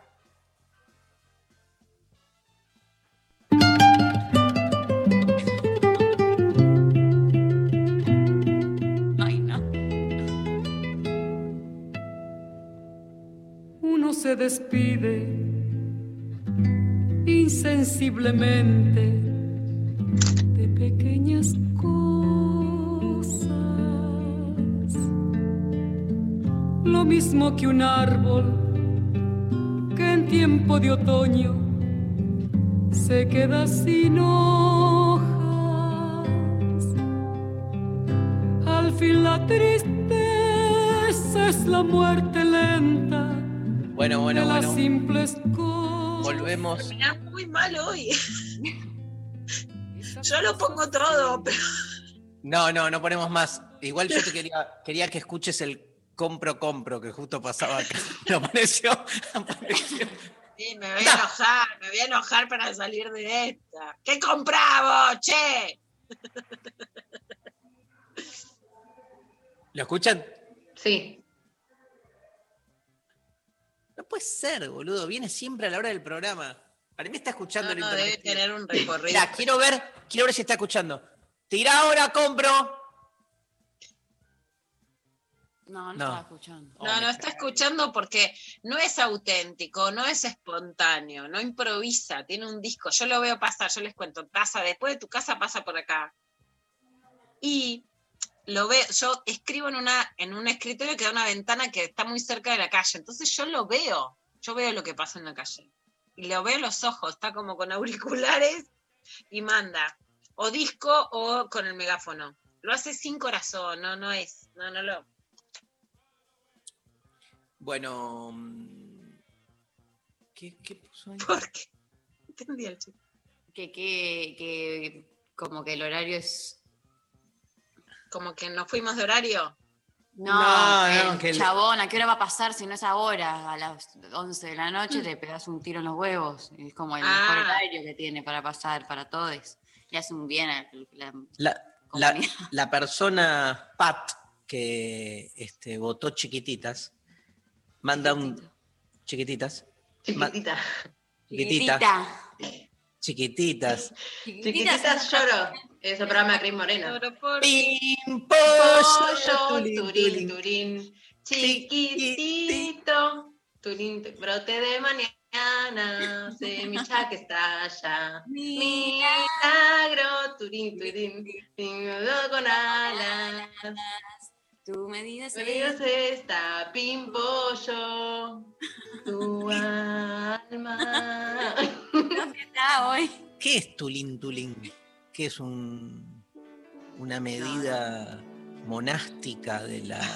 Ay, no. Uno se despide insensiblemente Lo mismo que un árbol que en tiempo de otoño se queda sin hojas. Al fin la tristeza es la muerte lenta Bueno, bueno, de las bueno. simples cosas. Volvemos. Terminás muy mal hoy. Yo lo pongo todo, pero No, no, no ponemos más. Igual yo te quería, quería que escuches el compro, compro, que justo pasaba acá. Me apareció, apareció. sí, me voy a enojar, me voy a enojar para salir de esta. ¿Qué compramos, che? ¿Lo escuchan? Sí. No puede ser, boludo. Viene siempre a la hora del programa. Para mí está escuchando No, el no, internet. debe tener un recorrido. Mirá, quiero ver, quiero ver si está escuchando. Tira ahora, compro. No, no, No. estaba escuchando. No, no está escuchando porque no es auténtico, no es espontáneo, no improvisa, tiene un disco. Yo lo veo pasar, yo les cuento, pasa después de tu casa, pasa por acá. Y lo veo, yo escribo en, una, en un escritorio que da una ventana que está muy cerca de la calle, entonces yo lo veo, yo veo lo que pasa en la calle. Y lo veo en los ojos, está como con auriculares y manda, o disco o con el megáfono. Lo hace sin corazón, no, no es, no, no lo. Bueno. mm, ¿Qué, qué puso ahí? ¿Por qué? Entendí el chiste. Que, que, que como que el horario es. Como que nos fuimos de horario. No, No, no, el que el- chabón, ¿a qué hora va a pasar si no es ahora? A las 11 de la noche te pegas un tiro en los huevos. Es como el mejor Ah. horario que tiene para pasar para todos. Le hace un bien a la La, la- la persona Pat que este, votó chiquititas manda un. Chiquititas. Ma- Chiquitita. Chiquitita. Chiquititas. Chiquititas lloro. Es el programa de Cris Morena. Pim, Pollo, turín, turín. Chiquitito. Turín, tu- brote de mañana. Semilla que estalla. Milagro. Turín, turín. Con alas. Tu medida es Dios está pimpollo. Tu alma. está hoy. ¿Qué es tulín tulín? ¿Qué es un, una medida monástica de la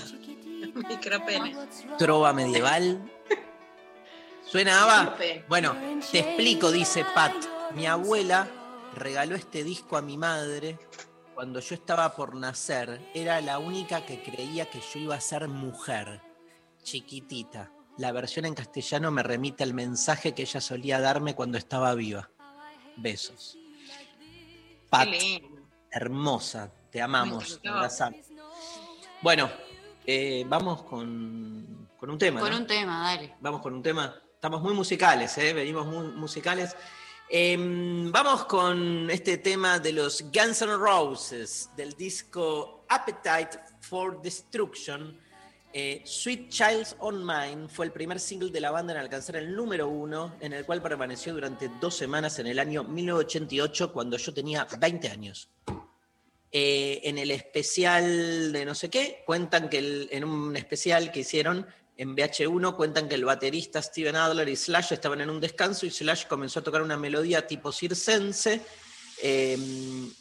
Micropene. trova medieval? ¿Suena Ava? Bueno, te explico, dice Pat. Mi abuela regaló este disco a mi madre cuando yo estaba por nacer. Era la única que creía que yo iba a ser mujer, chiquitita. La versión en castellano me remite al mensaje que ella solía darme cuando estaba viva. Besos. Pat, hermosa, te amamos, te abrazamos. Bueno, eh, vamos con, con un tema. Con ¿no? un tema, dale. Vamos con un tema. Estamos muy musicales, ¿eh? venimos muy musicales. Em, vamos con este tema de los Guns N' Roses, del disco Appetite for Destruction. Eh, Sweet Child's On Mine fue el primer single de la banda en alcanzar el número uno, en el cual permaneció durante dos semanas en el año 1988, cuando yo tenía 20 años. Eh, en el especial de no sé qué, cuentan que en un especial que hicieron en VH1, cuentan que el baterista Steven Adler y Slash estaban en un descanso y Slash comenzó a tocar una melodía tipo circense. Eh,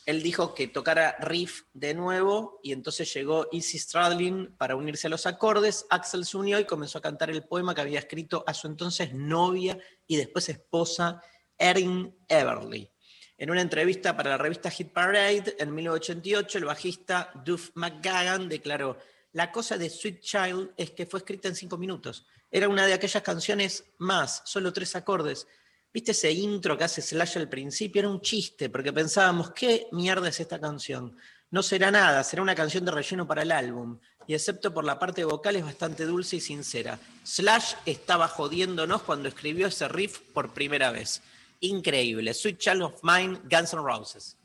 él dijo que tocara riff de nuevo y entonces llegó Easy Stradlin para unirse a los acordes. Axel se unió y comenzó a cantar el poema que había escrito a su entonces novia y después esposa Erin Everly. En una entrevista para la revista Hit Parade en 1988, el bajista Duff McGagan declaró, la cosa de Sweet Child es que fue escrita en cinco minutos. Era una de aquellas canciones más, solo tres acordes. ¿Viste ese intro que hace Slash al principio? Era un chiste, porque pensábamos, ¿qué mierda es esta canción? No será nada, será una canción de relleno para el álbum. Y excepto por la parte vocal es bastante dulce y sincera. Slash estaba jodiéndonos cuando escribió ese riff por primera vez. Increíble. Sweet Child of Mine, Guns N' Roses.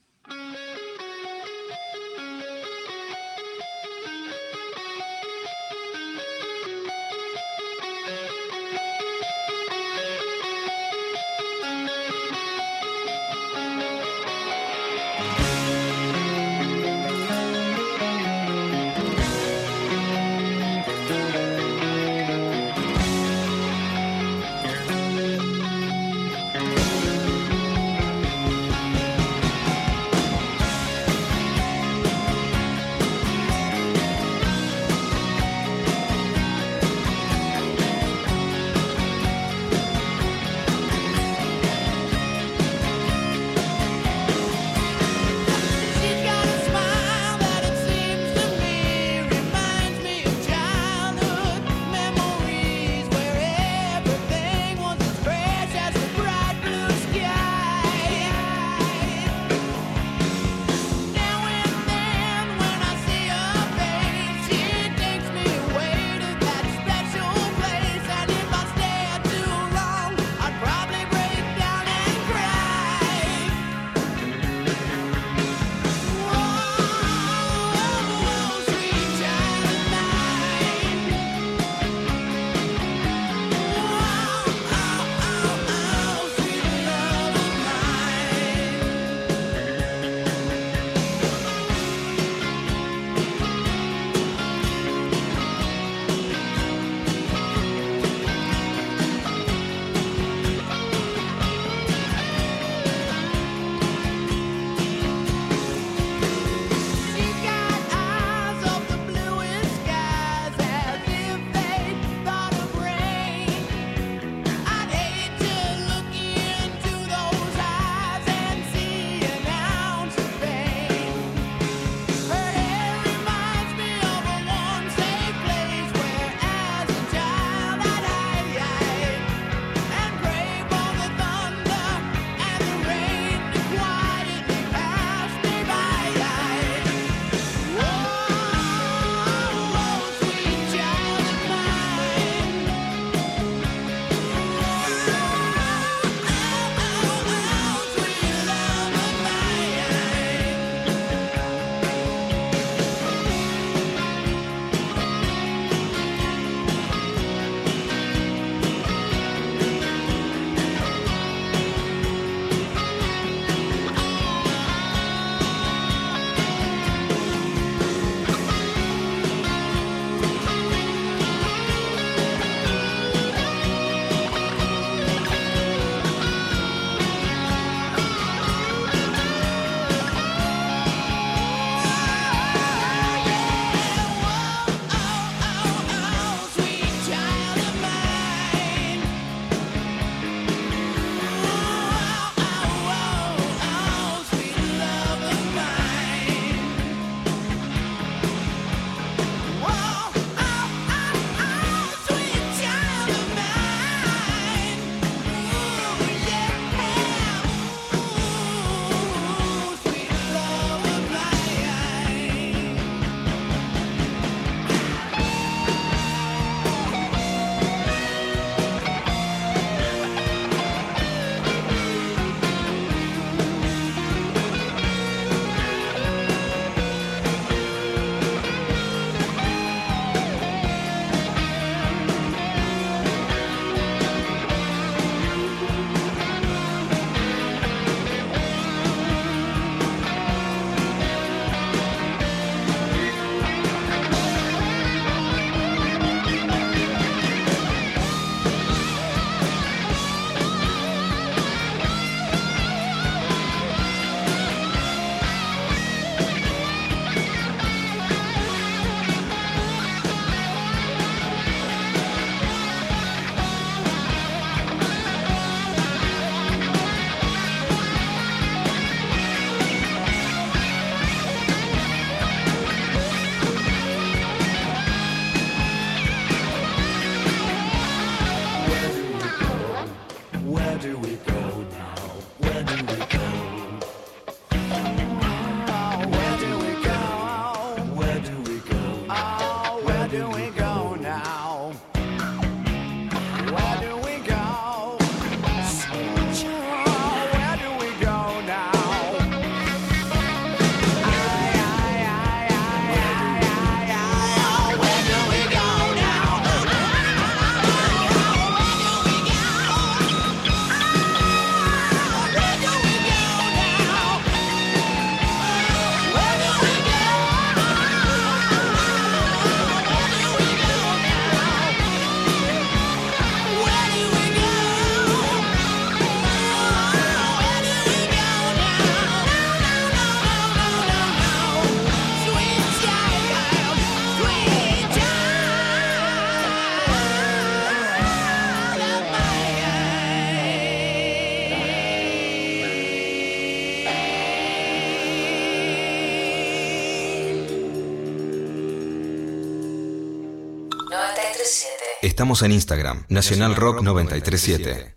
Estamos en Instagram, Nacional Rock 937.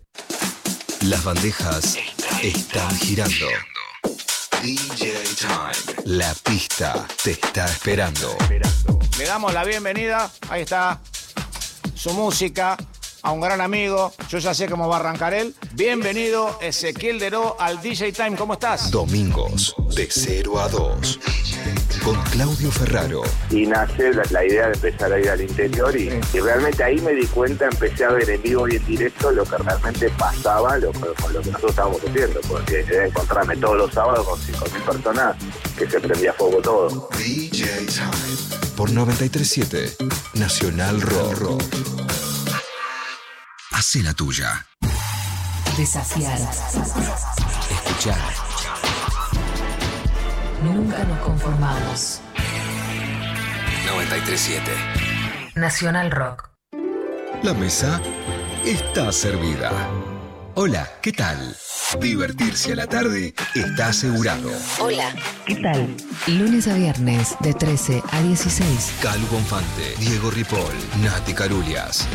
Las bandejas están girando. DJ Time. La pista te está esperando. Le damos la bienvenida, ahí está, su música, a un gran amigo, yo ya sé cómo va a arrancar él. Bienvenido Ezequiel Deró al DJ Time, ¿cómo estás? Domingos de 0 a 2. Con Claudio Ferraro. y nace la, la idea de empezar a ir al interior y, y realmente ahí me di cuenta, empecé a ver en vivo y en directo lo que realmente pasaba lo, con, lo que nosotros estábamos haciendo, porque era encontrarme todos los sábados con 5.000 personas que se prendía fuego todo. DJ Time. Por 937 Nacional Rock. Hace la tuya. Desafiar. Escuchar. Nunca nos conformamos. 937. Nacional Rock. La mesa está servida. Hola, ¿qué tal? Divertirse a la tarde está asegurado. Hola. ¿Qué tal? Lunes a viernes de 13 a 16. Calu Bonfante, Diego Ripoll, Nati Carulias.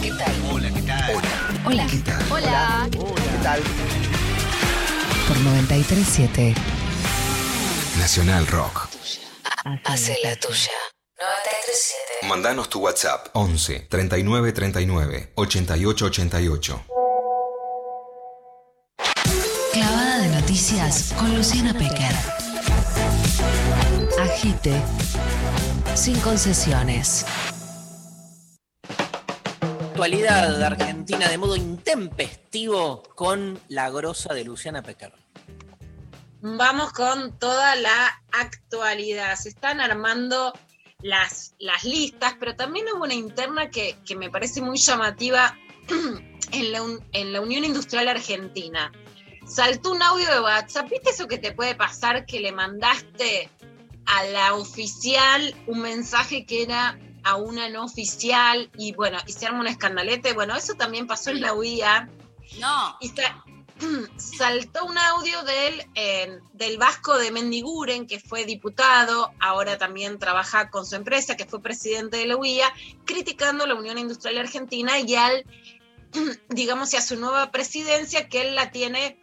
¿Qué tal? Hola, ¿qué tal? Hola. Hola. ¿Qué tal? Hola. ¿Qué tal? Por 937. Nacional Rock. Hace la tuya. 937. Mandanos tu WhatsApp 11 39 39 88 88. Clavada de noticias con Luciana Pecker. Agite. Sin concesiones. Actualidad de Argentina de modo intempestivo con la grosa de Luciana Pecker. Vamos con toda la actualidad. Se están armando las, las listas, pero también hubo una interna que, que me parece muy llamativa en la, un- en la Unión Industrial Argentina. Saltó un audio de WhatsApp. ¿Viste eso que te puede pasar que le mandaste a la oficial un mensaje que era a una no oficial y bueno, y se arma un escandalete? Bueno, eso también pasó en la UIA. No. Y sa- saltó un audio eh, del Vasco de Mendiguren, que fue diputado, ahora también trabaja con su empresa, que fue presidente de la UIA, criticando la Unión Industrial Argentina y al digamos, y a su nueva presidencia, que él la tiene,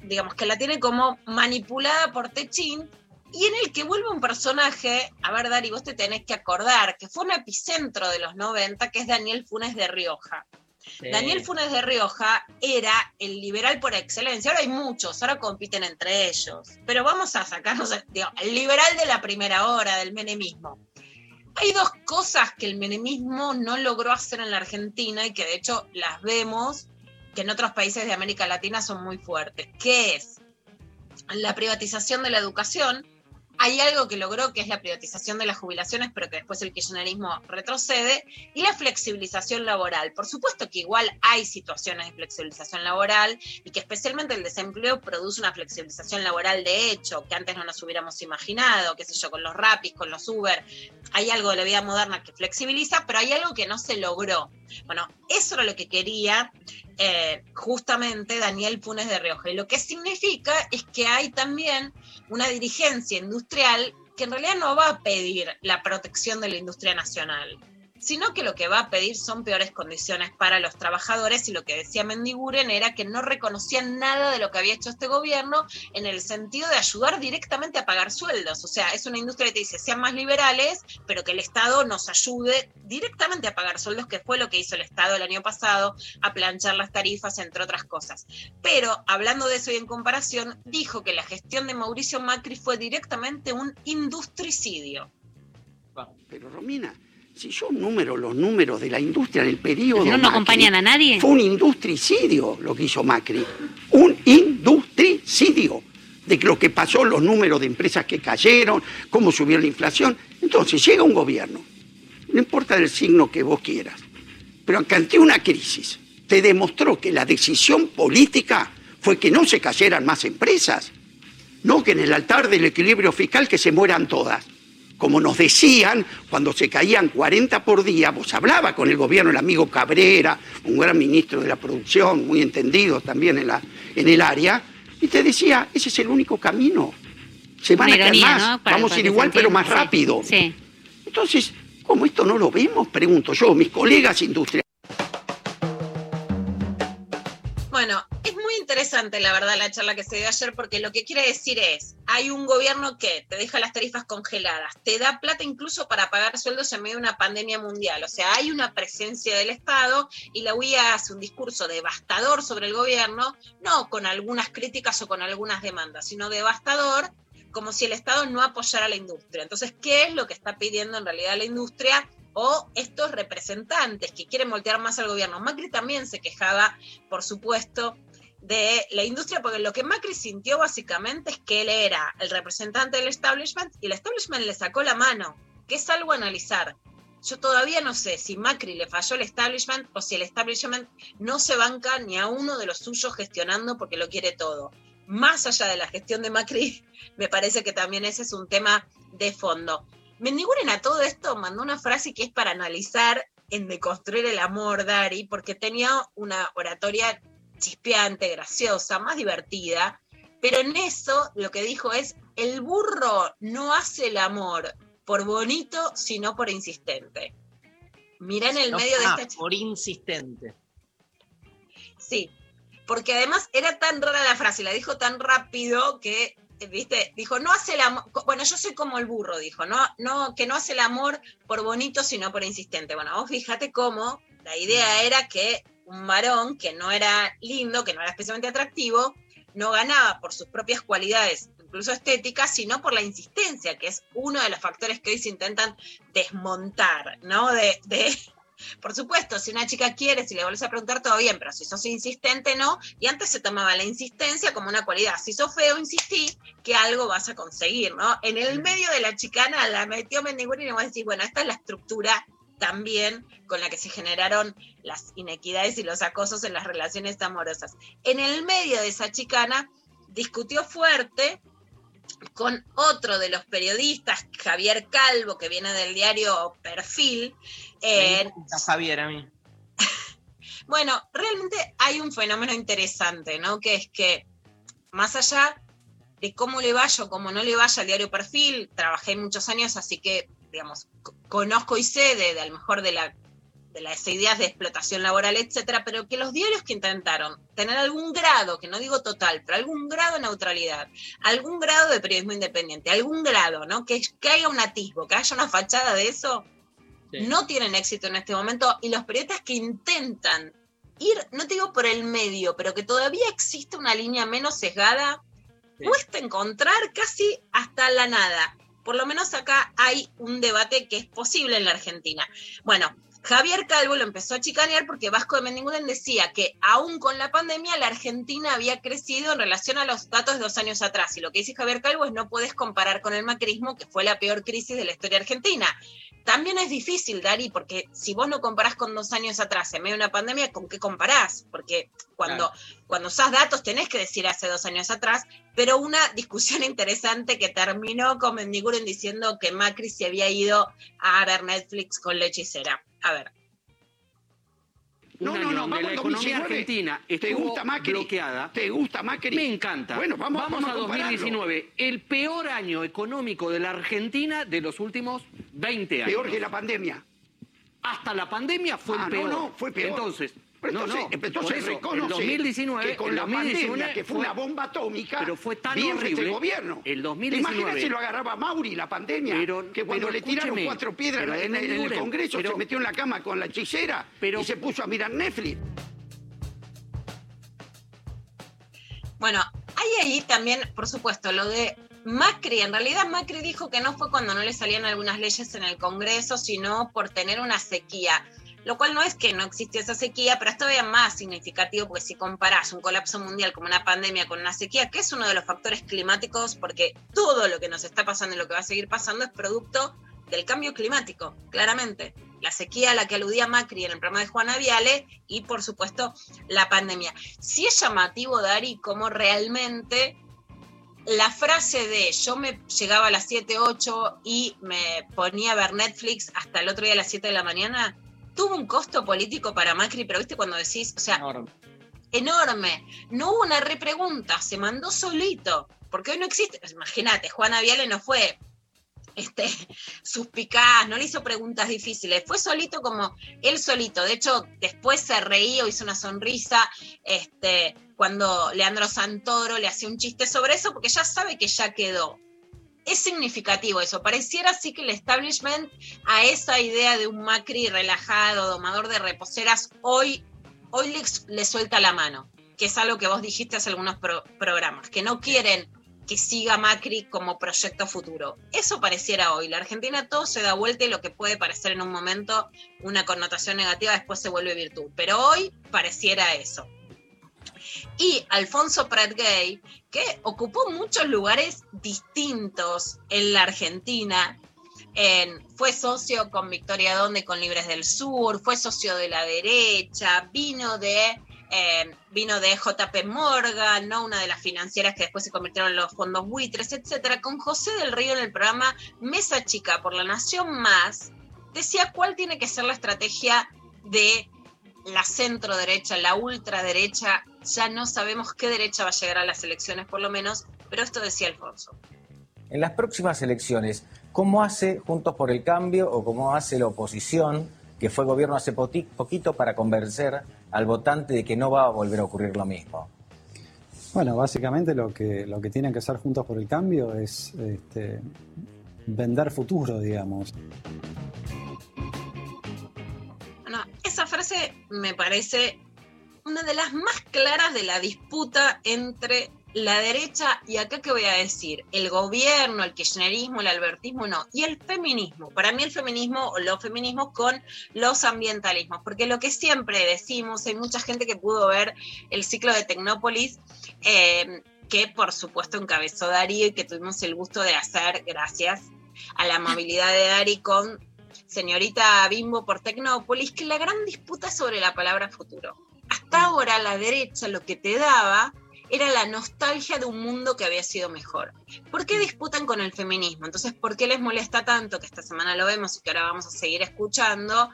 digamos, que la tiene como manipulada por Techín, y en el que vuelve un personaje, a ver, Dari, vos te tenés que acordar, que fue un epicentro de los 90, que es Daniel Funes de Rioja. Daniel Funes de Rioja era el liberal por excelencia. Ahora hay muchos, ahora compiten entre ellos. Pero vamos a sacarnos, el liberal de la primera hora, del menemismo. Hay dos cosas que el menemismo no logró hacer en la Argentina y que de hecho las vemos que en otros países de América Latina son muy fuertes, que es la privatización de la educación. Hay algo que logró, que es la privatización de las jubilaciones, pero que después el kirchnerismo retrocede, y la flexibilización laboral. Por supuesto que igual hay situaciones de flexibilización laboral y que especialmente el desempleo produce una flexibilización laboral de hecho, que antes no nos hubiéramos imaginado, qué sé yo, con los rapis, con los Uber. Hay algo de la vida moderna que flexibiliza, pero hay algo que no se logró. Bueno, eso era lo que quería eh, justamente Daniel Funes de Rioja. Y lo que significa es que hay también una dirigencia industrial que en realidad no va a pedir la protección de la industria nacional. Sino que lo que va a pedir son peores condiciones para los trabajadores y lo que decía Mendiguren era que no reconocían nada de lo que había hecho este gobierno en el sentido de ayudar directamente a pagar sueldos. O sea, es una industria que te dice, sean más liberales, pero que el Estado nos ayude directamente a pagar sueldos, que fue lo que hizo el Estado el año pasado, a planchar las tarifas, entre otras cosas. Pero hablando de eso y en comparación, dijo que la gestión de Mauricio Macri fue directamente un industricidio. Pero Romina, si yo número los números de la industria en el periodo. Si no, no Macri, acompañan a nadie. Fue un industricidio lo que hizo Macri. Un industricidio de lo que pasó, los números de empresas que cayeron, cómo subió la inflación. Entonces llega un gobierno, no importa el signo que vos quieras, pero ante una crisis te demostró que la decisión política fue que no se cayeran más empresas, no que en el altar del equilibrio fiscal que se mueran todas como nos decían, cuando se caían 40 por día, vos hablaba con el gobierno, el amigo Cabrera, un gran ministro de la producción, muy entendido también en, la, en el área, y te decía, ese es el único camino. Se van Una a caer más, ¿no? Para- vamos a ir igual, pero más sí, rápido. Sí. Entonces, ¿cómo esto no lo vemos? Pregunto yo, mis colegas industriales. Bueno, interesante la verdad la charla que se dio ayer porque lo que quiere decir es, hay un gobierno que te deja las tarifas congeladas, te da plata incluso para pagar sueldos en medio de una pandemia mundial, o sea, hay una presencia del Estado y la UIA hace un discurso devastador sobre el gobierno, no con algunas críticas o con algunas demandas, sino devastador como si el Estado no apoyara a la industria. Entonces, ¿qué es lo que está pidiendo en realidad la industria? O estos representantes que quieren voltear más al gobierno. Macri también se quejaba, por supuesto, de la industria, porque lo que Macri sintió básicamente es que él era el representante del establishment y el establishment le sacó la mano, que es algo a analizar. Yo todavía no sé si Macri le falló el establishment o si el establishment no se banca ni a uno de los suyos gestionando porque lo quiere todo. Más allá de la gestión de Macri, me parece que también ese es un tema de fondo. Mendiguren a todo esto mandó una frase que es para analizar en deconstruir el amor, Dari, porque tenía una oratoria chispeante, graciosa, más divertida, pero en eso lo que dijo es, el burro no hace el amor por bonito, sino por insistente. Mirá en el No, medio de ah, esta por insistente. Sí, porque además era tan rara la frase, la dijo tan rápido que, viste, dijo, no hace el amor, bueno, yo soy como el burro, dijo, no, no, que no hace el amor por bonito, sino por insistente. Bueno, vos fíjate cómo la idea era que un varón que no era lindo, que no era especialmente atractivo, no ganaba por sus propias cualidades, incluso estéticas, sino por la insistencia, que es uno de los factores que hoy se intentan desmontar, ¿no? De, de, por supuesto, si una chica quiere, si le vuelves a preguntar, todo bien, pero si sos insistente, no. Y antes se tomaba la insistencia como una cualidad. Si sos feo, insistí que algo vas a conseguir, ¿no? En el medio de la chicana la metió Mendiguri y vos decís, bueno, esta es la estructura también con la que se generaron las inequidades y los acosos en las relaciones amorosas. En el medio de esa chicana discutió fuerte con otro de los periodistas, Javier Calvo, que viene del diario Perfil. Me eh, Javier a mí. bueno, realmente hay un fenómeno interesante, ¿no? Que es que más allá de cómo le vaya o cómo no le vaya al diario Perfil, trabajé muchos años, así que, digamos, conozco y sé de, de a lo mejor de la de las ideas de explotación laboral, etcétera, pero que los diarios que intentaron tener algún grado, que no digo total, pero algún grado de neutralidad, algún grado de periodismo independiente, algún grado, ¿no? Que, que haya un atisbo, que haya una fachada de eso, no tienen éxito en este momento y los periodistas que intentan ir, no te digo por el medio, pero que todavía existe una línea menos sesgada, cuesta encontrar casi hasta la nada. Por lo menos acá hay un debate que es posible en la Argentina. Bueno, Javier Calvo lo empezó a chicanear porque Vasco de decía que aún con la pandemia la Argentina había crecido en relación a los datos de dos años atrás. Y lo que dice Javier Calvo es no puedes comparar con el macrismo, que fue la peor crisis de la historia argentina. También es difícil, Dari, porque si vos no comparás con dos años atrás en medio de una pandemia, ¿con qué comparás? Porque cuando, cuando usás datos tenés que decir hace dos años atrás, pero una discusión interesante que terminó con Mendiguren diciendo que Macri se había ido a ver Netflix con la hechicera. A ver. No, no, no, vamos la economía 2019. argentina ¿Te gusta Macri? bloqueada. ¿Te gusta Macri? Me encanta. Bueno, vamos, vamos, vamos a a compararlo. 2019, el peor año económico de la Argentina de los últimos 20 años. Peor que la pandemia. hasta la pandemia fue Ah, el no, peor. no, fue peor. Entonces, Pero no, entonces, no, pero entonces por eso, reconoce el 2019, que con el la 2019 pandemia, que fue, una bomba atómica, pero fue tan bien este horrible. gobierno. El ¿Te 2019. imaginas si lo agarraba Mauri la pandemia? Pero- que cuando pero le tiraron cuatro piedras pero en, el- en Congreso pero- se metió en la cama con la hechicera y se puso a mirar Netflix. Bueno, hay ahí también, por supuesto, lo de Macri. En realidad Macri dijo que no fue cuando no le salían algunas leyes en el Congreso, sino por tener una sequía. Lo cual no es que no existió esa sequía, pero es todavía más significativo porque si comparás un colapso mundial como una pandemia con una sequía, que es uno de los factores climáticos, porque todo lo que nos está pasando y lo que va a seguir pasando es producto del cambio climático, claramente. La sequía a la que aludía Macri en el programa de Juana Viale y, por supuesto, la pandemia. Sí es llamativo, Dari, cómo realmente la frase de yo me llegaba a las 7, 8 y me ponía a ver Netflix hasta el otro día a las 7 de la mañana, tuvo un costo político para Macri, pero viste cuando decís, o sea, enorme. No hubo una repregunta, se mandó solito, porque hoy no existe. Imagínate, Juana Viale no fue este, suspicaz, no le hizo preguntas difíciles, fue solito como él solito. De hecho, después se reía o hizo una sonrisa este, cuando Leandro Santoro le hacía un chiste sobre eso, porque ya sabe que ya quedó. Es significativo eso. Pareciera así que el establishment a esa idea de un Macri relajado, domador de reposeras, hoy, hoy le, suelta la mano, que es algo que vos dijiste algunos pro- programas, que no quieren que siga Macri como proyecto futuro. Eso pareciera hoy. La Argentina todo se da vuelta y lo que puede parecer en un momento una connotación negativa después se vuelve virtud. Pero hoy pareciera eso. Y Alfonso Prat Gay, que ocupó muchos lugares distintos en la Argentina. En- fue socio con Victoria Donde, con Libres del Sur, fue socio de la derecha, vino de eh, vino de JP Morgan, ¿no? una de las financieras que después se convirtieron en los fondos buitres, etcétera, con José del Río en el programa Mesa Chica por la Nación Más, decía cuál tiene que ser la estrategia de la centro derecha, la ultraderecha, ya no sabemos qué derecha va a llegar a las elecciones por lo menos, pero esto decía Alfonso. En las próximas elecciones, ¿cómo hace Juntos por el Cambio o cómo hace la oposición, que fue gobierno hace poquito, para convencer al votante de que no va a volver a ocurrir lo mismo? Bueno, básicamente lo que, lo que tienen que hacer Juntos por el Cambio es este, vender futuro, digamos. Esa frase me parece una de las más claras de la disputa entre la derecha y acá que voy a decir, el gobierno, el kirchnerismo, el albertismo, no, y el feminismo. Para mí el feminismo o los feminismos con los ambientalismos, porque lo que siempre decimos, hay mucha gente que pudo ver el ciclo de Tecnópolis, eh, que por supuesto encabezó Darío y que tuvimos el gusto de hacer gracias a la amabilidad de Dari con señorita Bimbo por Tecnópolis, que la gran disputa sobre la palabra futuro. Hasta ahora la derecha lo que te daba era la nostalgia de un mundo que había sido mejor. ¿Por qué disputan con el feminismo? Entonces, ¿por qué les molesta tanto que esta semana lo vemos y que ahora vamos a seguir escuchando?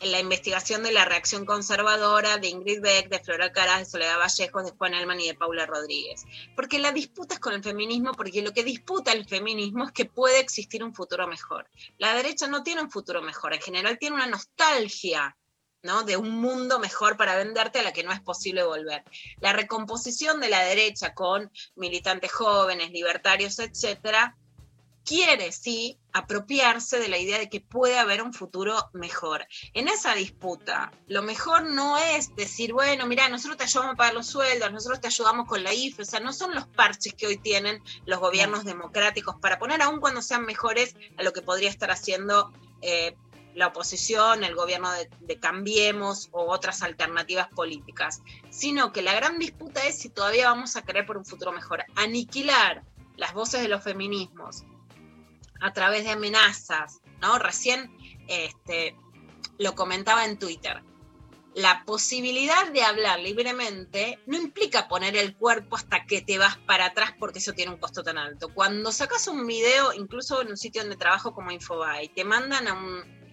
En la investigación de la reacción conservadora de Ingrid Beck, de Flora Caras, de Soledad Vallejos, de Juan Elman y de Paula Rodríguez. Porque la disputa es con el feminismo, porque lo que disputa el feminismo es que puede existir un futuro mejor. La derecha no tiene un futuro mejor, en general tiene una nostalgia ¿no? de un mundo mejor para venderte a la que no es posible volver. La recomposición de la derecha con militantes jóvenes, libertarios, etcétera, quiere sí apropiarse de la idea de que puede haber un futuro mejor. En esa disputa, lo mejor no es decir, bueno, mira, nosotros te ayudamos a pagar los sueldos, nosotros te ayudamos con la IFE, o sea, no son los parches que hoy tienen los gobiernos democráticos para poner, aun cuando sean mejores, a lo que podría estar haciendo eh, la oposición, el gobierno de, de, Cambiemos o otras alternativas políticas, sino que la gran disputa es si todavía vamos a querer por un futuro mejor. Aniquilar las voces de los feminismos a través de amenazas, ¿no? Recién este, lo comentaba en Twitter. La posibilidad de hablar libremente no implica poner el cuerpo hasta que te vas para atrás porque eso tiene un costo tan alto. Cuando sacas un video, incluso en un sitio donde trabajo como Infobae, te mandan a un,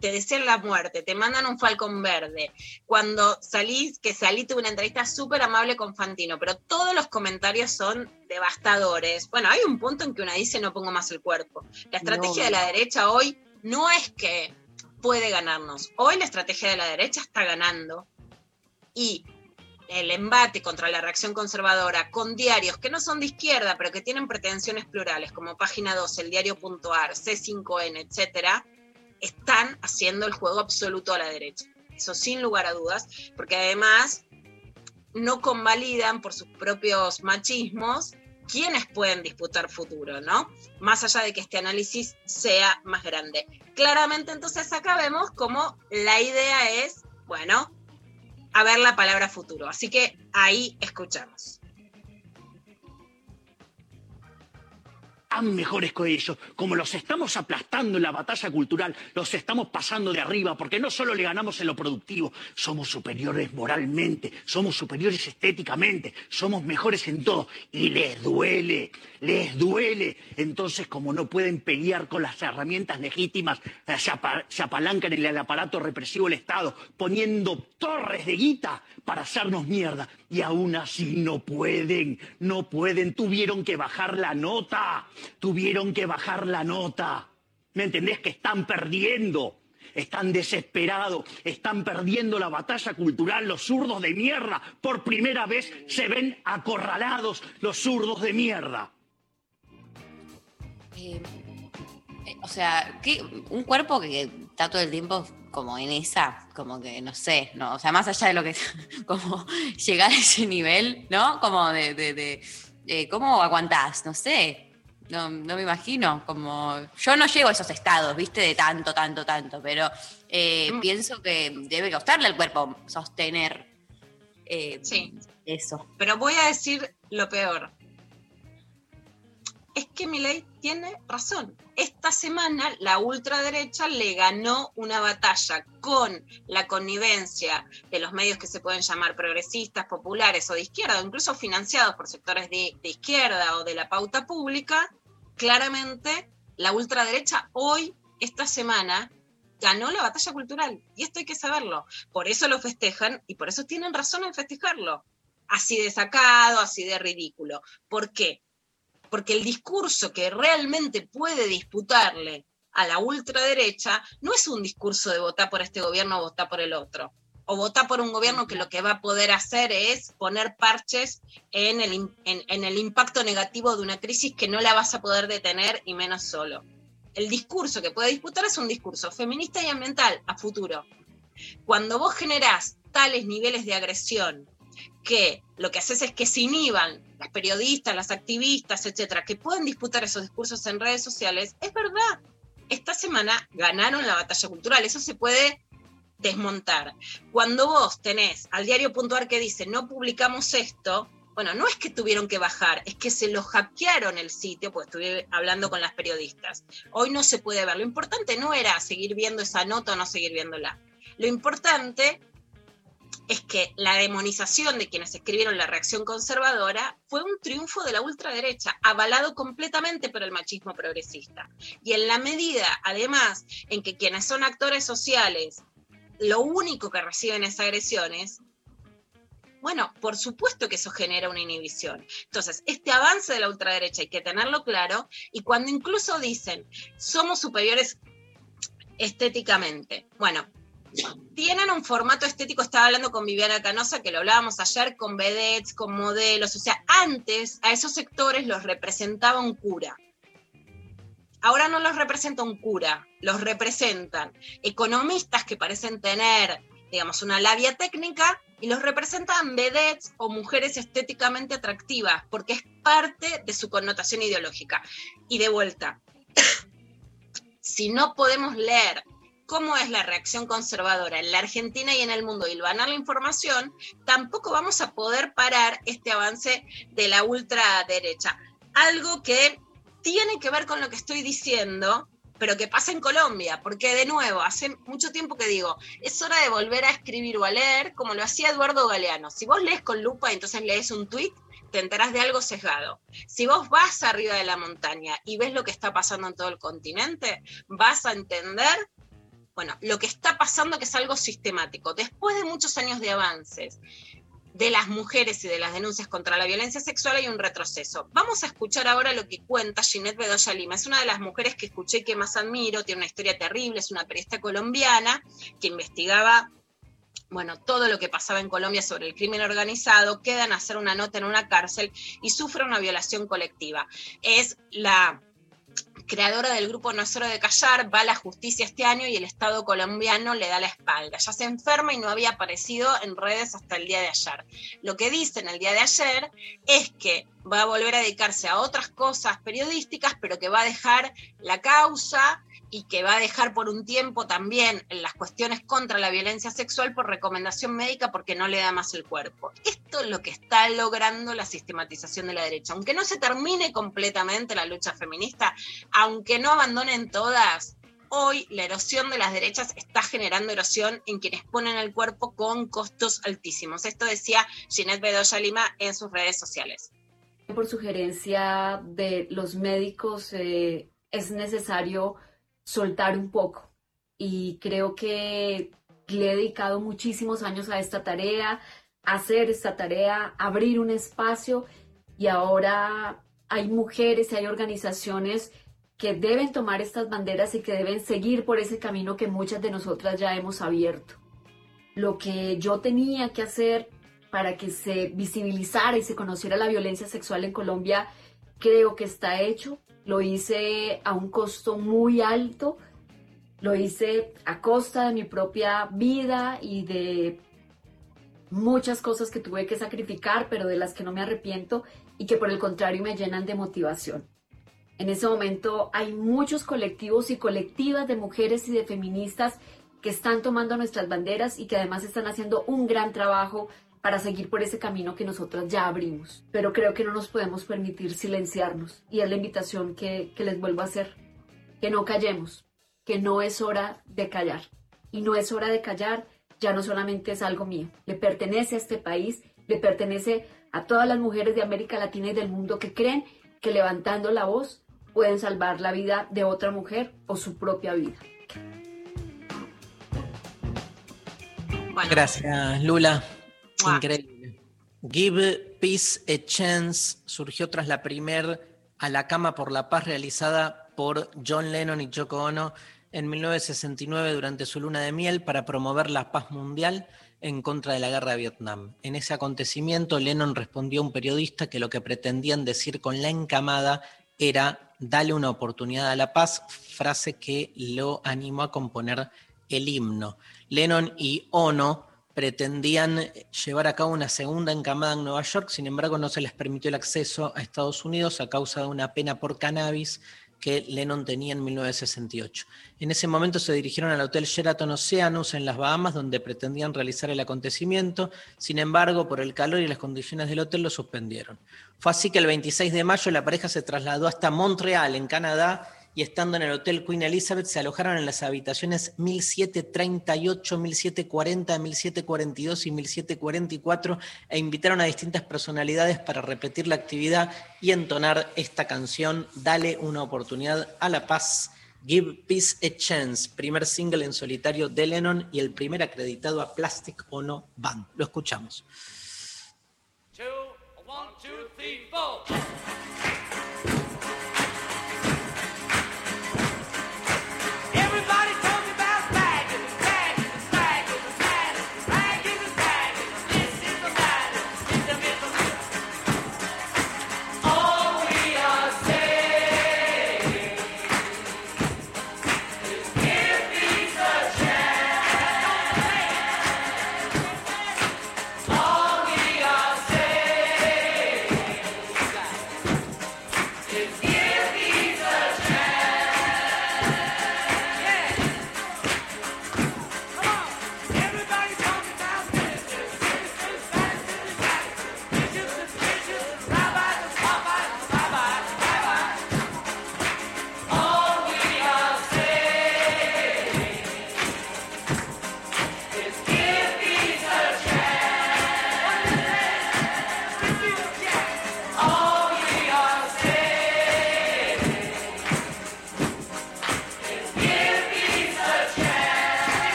te desean la muerte, te mandan un falcón verde. Cuando salís, que salí, tuve una entrevista súper amable con Fantino, pero todos los comentarios son devastadores. Bueno, hay un punto en que una dice no pongo más el cuerpo. La estrategia No. de la derecha hoy no es que puede ganarnos. Hoy la estrategia de la derecha está ganando y el embate contra la reacción conservadora con diarios que no son de izquierda, pero que tienen pretensiones plurales, como Página 12, el diario.ar, C5N, etcétera, están haciendo el juego absoluto a la derecha. Eso sin lugar a dudas, porque además no convalidan por sus propios machismos quiénes pueden disputar futuro, ¿no? Más allá de que este análisis sea más grande. Claramente entonces acá vemos como la idea es, bueno, a ver la palabra futuro. Así que ahí escuchamos. Tan mejores que ellos, como los estamos aplastando en la batalla cultural, los estamos pasando de arriba, porque no solo le ganamos en lo productivo, somos superiores moralmente, somos superiores estéticamente, somos mejores en todo, y les duele, les duele. Entonces, como no pueden pelear con las herramientas legítimas, eh, se, apa- se apalancan en el aparato represivo del Estado, poniendo torres de guita para hacernos mierda. Y aún así no pueden, no pueden, tuvieron que bajar la nota, tuvieron que bajar la nota. ¿Me entendés? Que están perdiendo. Están desesperados, están perdiendo la batalla cultural, los zurdos de mierda. Por primera vez se ven acorralados los zurdos de mierda. Eh, eh, o sea, ¿qué- un cuerpo que está todo el tiempo como en esa, como que no sé, no, o sea, más allá de lo que como llegar a ese nivel, ¿no? Como de, de, de, eh, ¿cómo aguantás? No sé. No, no me imagino, como yo no llego a esos estados, viste, de tanto, tanto, tanto, pero eh, pienso que debe costarle al cuerpo sostener eh, eso. Pero voy a decir lo peor. Es que Milei tiene razón. Esta semana la ultraderecha le ganó una batalla con la connivencia de los medios que se pueden llamar progresistas, populares o de izquierda, incluso financiados por sectores de, de izquierda o de la pauta pública. Claramente, la ultraderecha hoy, esta semana, ganó la batalla cultural. Y esto hay que saberlo. Por eso lo festejan y por eso tienen razón en festejarlo. Así de sacado, así de ridículo. ¿Por qué? Porque el discurso que realmente puede disputarle a la ultraderecha no es un discurso de votar por este gobierno o votar por el otro. O votar por un gobierno que lo que va a poder hacer es poner parches en el, impacto negativo de una crisis que no la vas a poder detener y menos solo. El discurso que puede disputar es un discurso feminista y ambiental a futuro. Cuando vos generás tales niveles de agresión que lo que haces es que se inhiban las periodistas, las activistas, etcétera, que pueden disputar esos discursos en redes sociales, es verdad. Esta semana ganaron la batalla cultural, eso se puede desmontar. Cuando vos tenés al diario puntual que dice no publicamos esto, bueno, no es que tuvieron que bajar, es que se lo hackearon el sitio, pues estuve hablando con las periodistas. Hoy no se puede ver. Lo importante no era seguir viendo esa nota o no seguir viéndola. Lo importante es que la demonización de quienes escribieron la reacción conservadora fue un triunfo de la ultraderecha, avalado completamente por el machismo progresista. Y en la medida, además, en que quienes son actores sociales, lo único que reciben es agresiones, bueno, por supuesto que eso genera una inhibición. Entonces, este avance de la ultraderecha hay que tenerlo claro y cuando incluso dicen, somos superiores estéticamente, bueno, tienen un formato estético, estaba hablando con Viviana Canosa, que lo hablábamos ayer, con vedettes, con modelos, o sea, antes a esos sectores los representaba un cura. Ahora no los representa un cura, los representan economistas que parecen tener, digamos, una labia técnica y los representan vedettes o mujeres estéticamente atractivas, porque es parte de su connotación ideológica. Y de vuelta, si no podemos leer cómo es la reacción conservadora en la Argentina y en el mundo y ganar la información, tampoco vamos a poder parar este avance de la ultraderecha. Algo que tiene que ver con lo que estoy diciendo, pero que pasa en Colombia, porque de nuevo, hace mucho tiempo que digo, es hora de volver a escribir o a leer como lo hacía Eduardo Galeano. Si vos lees con lupa entonces lees un tuit, te enterás de algo sesgado. Si vos vas arriba de la montaña y ves lo que está pasando en todo el continente, vas a entender bueno, lo que está pasando que es algo sistemático. Después de muchos años de avances, de las mujeres y de las denuncias contra la violencia sexual hay un retroceso. Vamos a escuchar ahora lo que cuenta Ginette Bedoya Lima. Es una de las mujeres que escuché que más admiro, tiene una historia terrible, es una periodista colombiana que investigaba bueno, todo lo que pasaba en Colombia sobre el crimen organizado, queda en hacer una nota en una cárcel y sufre una violación colectiva. Es la creadora del grupo No es hora de callar, va a la justicia este año y el Estado colombiano le da la espalda. Ya se enferma y no había aparecido en redes hasta el día de ayer. Lo que dice en el día de ayer es que va a volver a dedicarse a otras cosas periodísticas, pero que va a dejar la causa y que va a dejar por un tiempo también las cuestiones contra la violencia sexual por recomendación médica porque no le da más el cuerpo. Esto es lo que está logrando la sistematización de la derecha. Aunque no se termine completamente la lucha feminista, aunque no abandonen todas, hoy la erosión de las derechas está generando erosión en quienes ponen el cuerpo con costos altísimos. Esto decía Ginette Bedoya Lima en sus redes sociales. Por sugerencia de los médicos eh, es necesario soltar un poco y creo que le he dedicado muchísimos años a esta tarea, hacer esta tarea, abrir un espacio y ahora hay mujeres y hay organizaciones que deben tomar estas banderas y que deben seguir por ese camino que muchas de nosotras ya hemos abierto. Lo que yo tenía que hacer para que se visibilizara y se conociera la violencia sexual en Colombia, creo que está hecho. Lo hice a un costo muy alto, lo hice a costa de mi propia vida y de muchas cosas que tuve que sacrificar, pero de las que no me arrepiento y que por el contrario me llenan de motivación. En ese momento hay muchos colectivos y colectivas de mujeres y de feministas que están tomando nuestras banderas y que además están haciendo un gran trabajo para seguir por ese camino que nosotras ya abrimos. Pero creo que no nos podemos permitir silenciarnos y es la invitación que, les vuelvo a hacer, que no callemos, que no es hora de callar. Y no es hora de callar, ya no solamente es algo mío, le pertenece a este país, le pertenece a todas las mujeres de América Latina y del mundo que creen que levantando la voz pueden salvar la vida de otra mujer o su propia vida. Gracias, Lula. Increíble. Give Peace a Chance surgió tras la primer A la cama por la paz realizada por John Lennon y Yoko Ono en 1969 durante su luna de miel para promover la paz mundial en contra de la guerra de Vietnam. En ese acontecimiento, Lennon respondió a un periodista que lo que pretendían decir con la encamada era dale una oportunidad a la paz, frase que lo animó a componer el himno. Lennon y Ono pretendían llevar a cabo una segunda encamada en Nueva York, sin embargo no se les permitió el acceso a Estados Unidos a causa de una pena por cannabis que Lennon tenía en 1968. En ese momento se dirigieron al Hotel Sheraton Oceanus en las Bahamas, donde pretendían realizar el acontecimiento. Sin embargo, por el calor y las condiciones del hotel lo suspendieron. Fue así que el 26 de mayo la pareja se trasladó hasta Montreal, en Canadá, y estando en el Hotel Queen Elizabeth se alojaron en las habitaciones 1738, 1740, 1742 y 1744 e invitaron a distintas personalidades para repetir la actividad y entonar esta canción, Dale una oportunidad a la paz. Give Peace a Chance, primer single en solitario de Lennon y el primer acreditado a Plastic Ono Band. Lo escuchamos.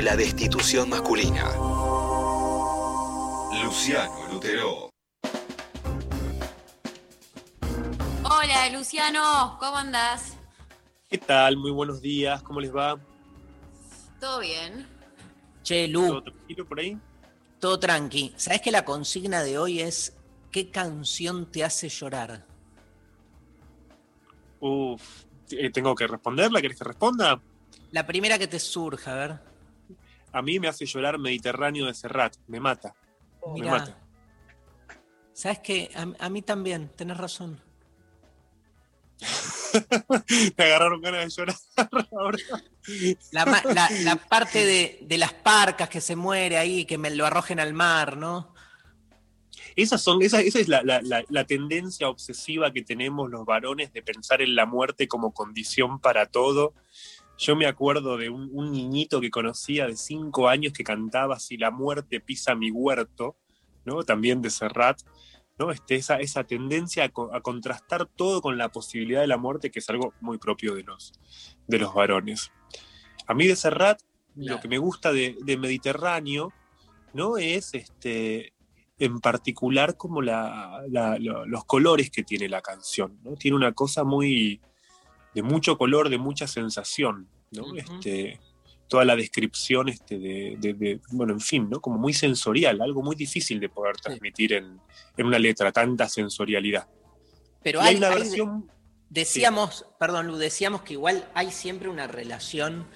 Sobre la destitución masculina? Luciano Lutero. Hola, Luciano, ¿cómo andás? ¿Qué tal? Muy buenos días, ¿cómo les va? ¿Todo bien? Che, Lu, ¿Todo tranquilo por ahí? todo tranqui. ¿Sabes que la consigna de hoy es ¿qué canción te hace llorar? Uf, eh, ¿tengo que responderla? ¿Querés que responda? La primera que te surja, a ver. A mí me hace llorar Mediterráneo de Serrat, me mata. Me Mirá. mata. ¿Sabes qué? A, a mí también, tenés razón. Me agarraron ganas de llorar ahora. La, ma- la- la parte de, de las parcas que se muere ahí, que me lo arrojen al mar, ¿no? Esas son, esa, esa es la tendencia obsesiva que tenemos los varones de pensar en la muerte como condición para todo. Yo me acuerdo de un, un niñito que conocía de cinco años que cantaba Si la muerte pisa mi huerto, ¿no? También de Serrat, ¿no? Este, esa, esa tendencia a, co- a contrastar todo con la posibilidad de la muerte, que es algo muy propio de los, de los varones. A mí de Serrat, lo que me gusta de, de Mediterráneo, ¿no? Es este, en particular como la- la- lo- los colores que tiene la canción, ¿no? Tiene una cosa muy de mucho color, de mucha sensación, ¿no? este, toda la descripción este, de, de- de- bueno, en fin, ¿no? Como muy sensorial, algo muy difícil de poder transmitir en, en una letra, tanta sensorialidad. Pero hay hay, una hay- versión- decíamos, perdón, Lu, decíamos que igual hay siempre una relación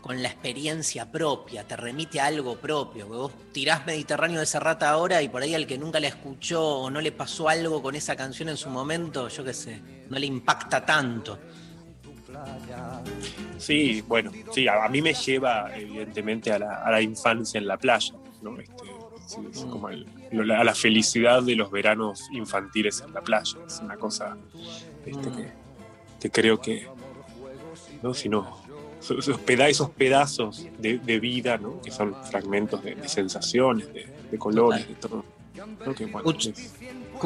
con la experiencia propia, te remite a algo propio. que Vos tirás Mediterráneo de Serrata ahora y por ahí al que nunca la escuchó o no le pasó algo con esa canción en su momento, yo qué sé, no le impacta tanto. Sí, bueno, sí, a, a mí me lleva evidentemente a la, a la infancia en la playa, ¿no? Este, sí, es como el- lo- a la felicidad de los veranos infantiles en la playa. Es una cosa este, que, que creo que, ¿no? Si no, esos, esos peda- esos pedazos de, de vida, ¿no? Que son fragmentos de, de sensaciones, de, de colores, de todo. es-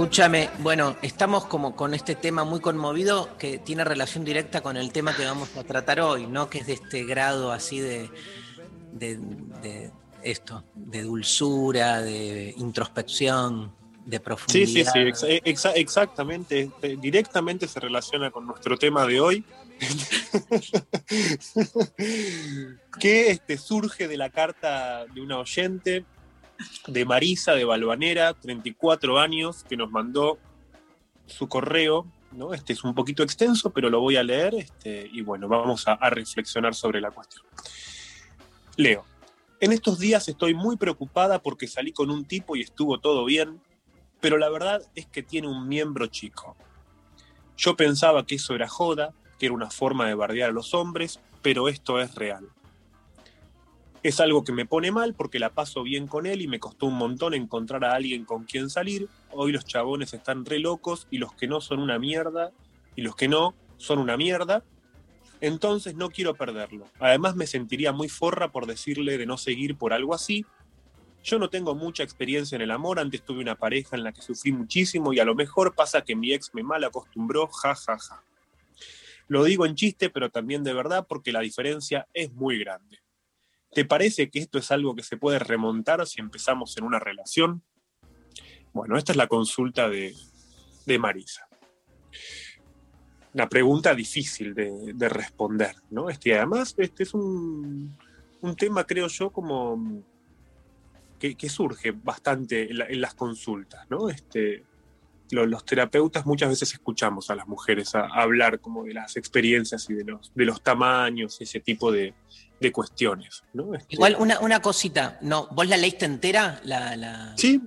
Escúchame, bueno, estamos como con este tema muy conmovido que tiene relación directa con el tema que vamos a tratar hoy, ¿no? Que es de este grado así de, de, de esto, de dulzura, de introspección, de Sí, profundidad. sí, sí, exa- exa- exactamente. este, directamente se relaciona con nuestro tema de hoy, que este, surge de la carta de una oyente de Marisa de Balvanera, 34 años, que nos mandó su correo. ¿no? Este es un poquito extenso, pero lo voy a leer este, y bueno, vamos a, a reflexionar sobre la cuestión. Leo. En estos días estoy muy preocupada porque salí con un tipo y estuvo todo bien, pero la verdad es que tiene un miembro chico. Yo pensaba que eso era joda, que era una forma de bardear a los hombres, pero esto es real. Es algo que me pone mal porque la paso bien con él y me costó un montón encontrar a alguien con quien salir. Hoy los chabones están re locos y los que no son una mierda y los que no son una mierda. Entonces no quiero perderlo. Además me sentiría muy forra por decirle de no seguir por algo así. Yo no tengo mucha experiencia en el amor, antes tuve una pareja en la que sufrí muchísimo y a lo mejor pasa que mi ex me mal acostumbró, ja, ja, ja. Lo digo en chiste, pero también de verdad porque la diferencia es muy grande. ¿Te parece que esto es algo que se puede remontar si empezamos en una relación? Bueno, esta es la consulta de, de Marisa. Una pregunta difícil de, de responder, ¿no? Este, además, este es un, un tema, creo yo, como que, surge bastante en, la- en las consultas, ¿no? Este, lo- los terapeutas muchas veces escuchamos a las mujeres a hablar como de las experiencias y de los, de los tamaños, ese tipo de, de cuestiones, ¿no? Este, Igual una, una cosita, no, ¿vos la leíste entera? La, la... Sí.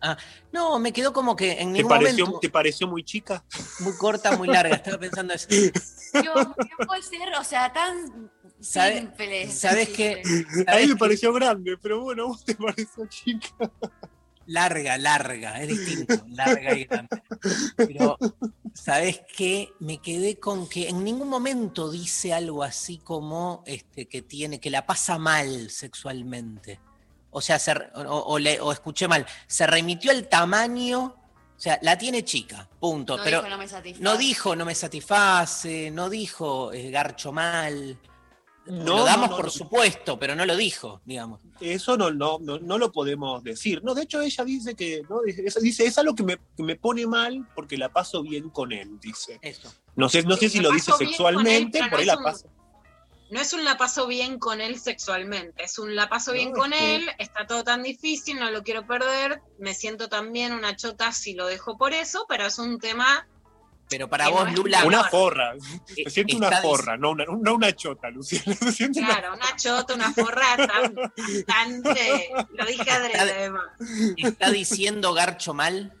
Ah, no, me quedó como que en ¿te, ningún pareció, momento ¿Te pareció muy chica? muy corta, muy larga. Estaba pensando eso. Dios, no puede ser, o sea, tan ¿Sabe- simple. ¿Sabes simple. qué? A mí me qué? pareció grande, pero bueno, a vos te pareció chica. Larga, larga, es distinto, larga y grande. Pero, ¿sabes qué? Me quedé con que en ningún momento dice algo así como este, que tiene, que la pasa mal sexualmente. O sea, se o, o le- o escuché mal, se remitió al tamaño, o sea, la tiene chica, punto. No pero dijo, "No me satisface". no dijo no me satisface, no dijo eh, garcho mal. No, lo damos no, no, por supuesto, pero no lo dijo, digamos. Eso no, no, no, no lo podemos decir. No, de hecho ella dice que, ¿no? Dice, dice, es algo que me, que me pone mal porque la paso bien con él, dice. Eso. No sé, no sé si lo dice sexualmente, él, por ahí la un- paso. No es un la paso bien con él sexualmente, es un la paso bien No, con es que- él, está todo tan difícil, no lo quiero perder, me siento también una chota si lo dejo por eso, pero es un tema Pero para vos, Lula. Una forra. Se siente una está forra, no una, no una chota, Luciana. Se siente una- Claro, una chota, una forra tan- bastante. Lo dije adrede, además. ¿Está diciendo Garcho mal?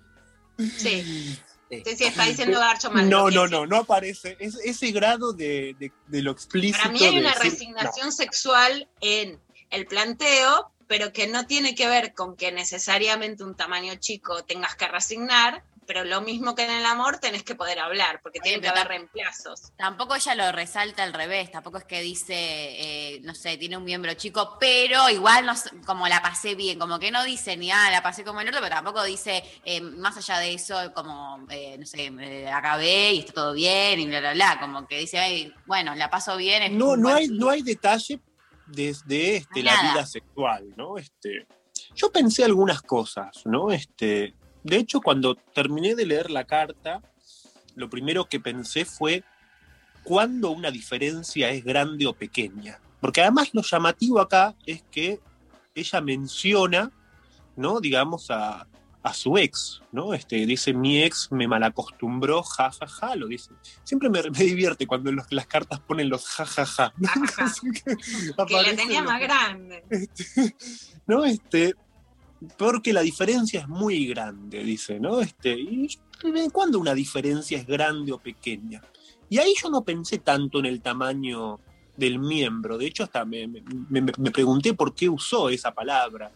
Sí. Sí, sí, está diciendo Garcho mal. No, no, no, no aparece. Es, ese grado de, de- de lo explícito. Para mí hay una decir- resignación sexual en el planteo, pero que no tiene que ver con que necesariamente un tamaño chico tengas que resignar, pero lo mismo que en el amor tenés que poder hablar, porque tiene que haber reemplazos. Tampoco ella lo resalta al revés, tampoco es que dice, eh, no sé, tiene un miembro chico, pero igual no, sé, como la pasé bien, como que no dice ni, ah, la pasé como el otro, pero tampoco dice, eh, más allá de eso, como, eh, no sé, acabé y está todo bien y bla, bla, bla, como que dice, "Ay, bueno, la paso bien. es No, no hay, no hay detalle desde este, la Nada. vida sexual, ¿no? Este, yo pensé algunas cosas, ¿no? Este, de hecho, cuando terminé de leer la carta, lo primero que pensé fue cuándo una diferencia es grande o pequeña. Porque además lo llamativo acá es que ella menciona, ¿no? Digamos, a, a su ex, ¿no? Este, dice, mi ex me malacostumbró, ja, ja, ja, lo dice. Siempre me, me divierte cuando los- las cartas ponen los ja, ja, ja. ¿no? Que le tenía más grande. ¿no? Este, porque la diferencia es muy grande, dice, ¿no? Este, y ¿de cuándo una diferencia es grande o pequeña? Y ahí yo no pensé tanto en el tamaño del miembro, de hecho hasta me- me- me pregunté por qué usó esa palabra,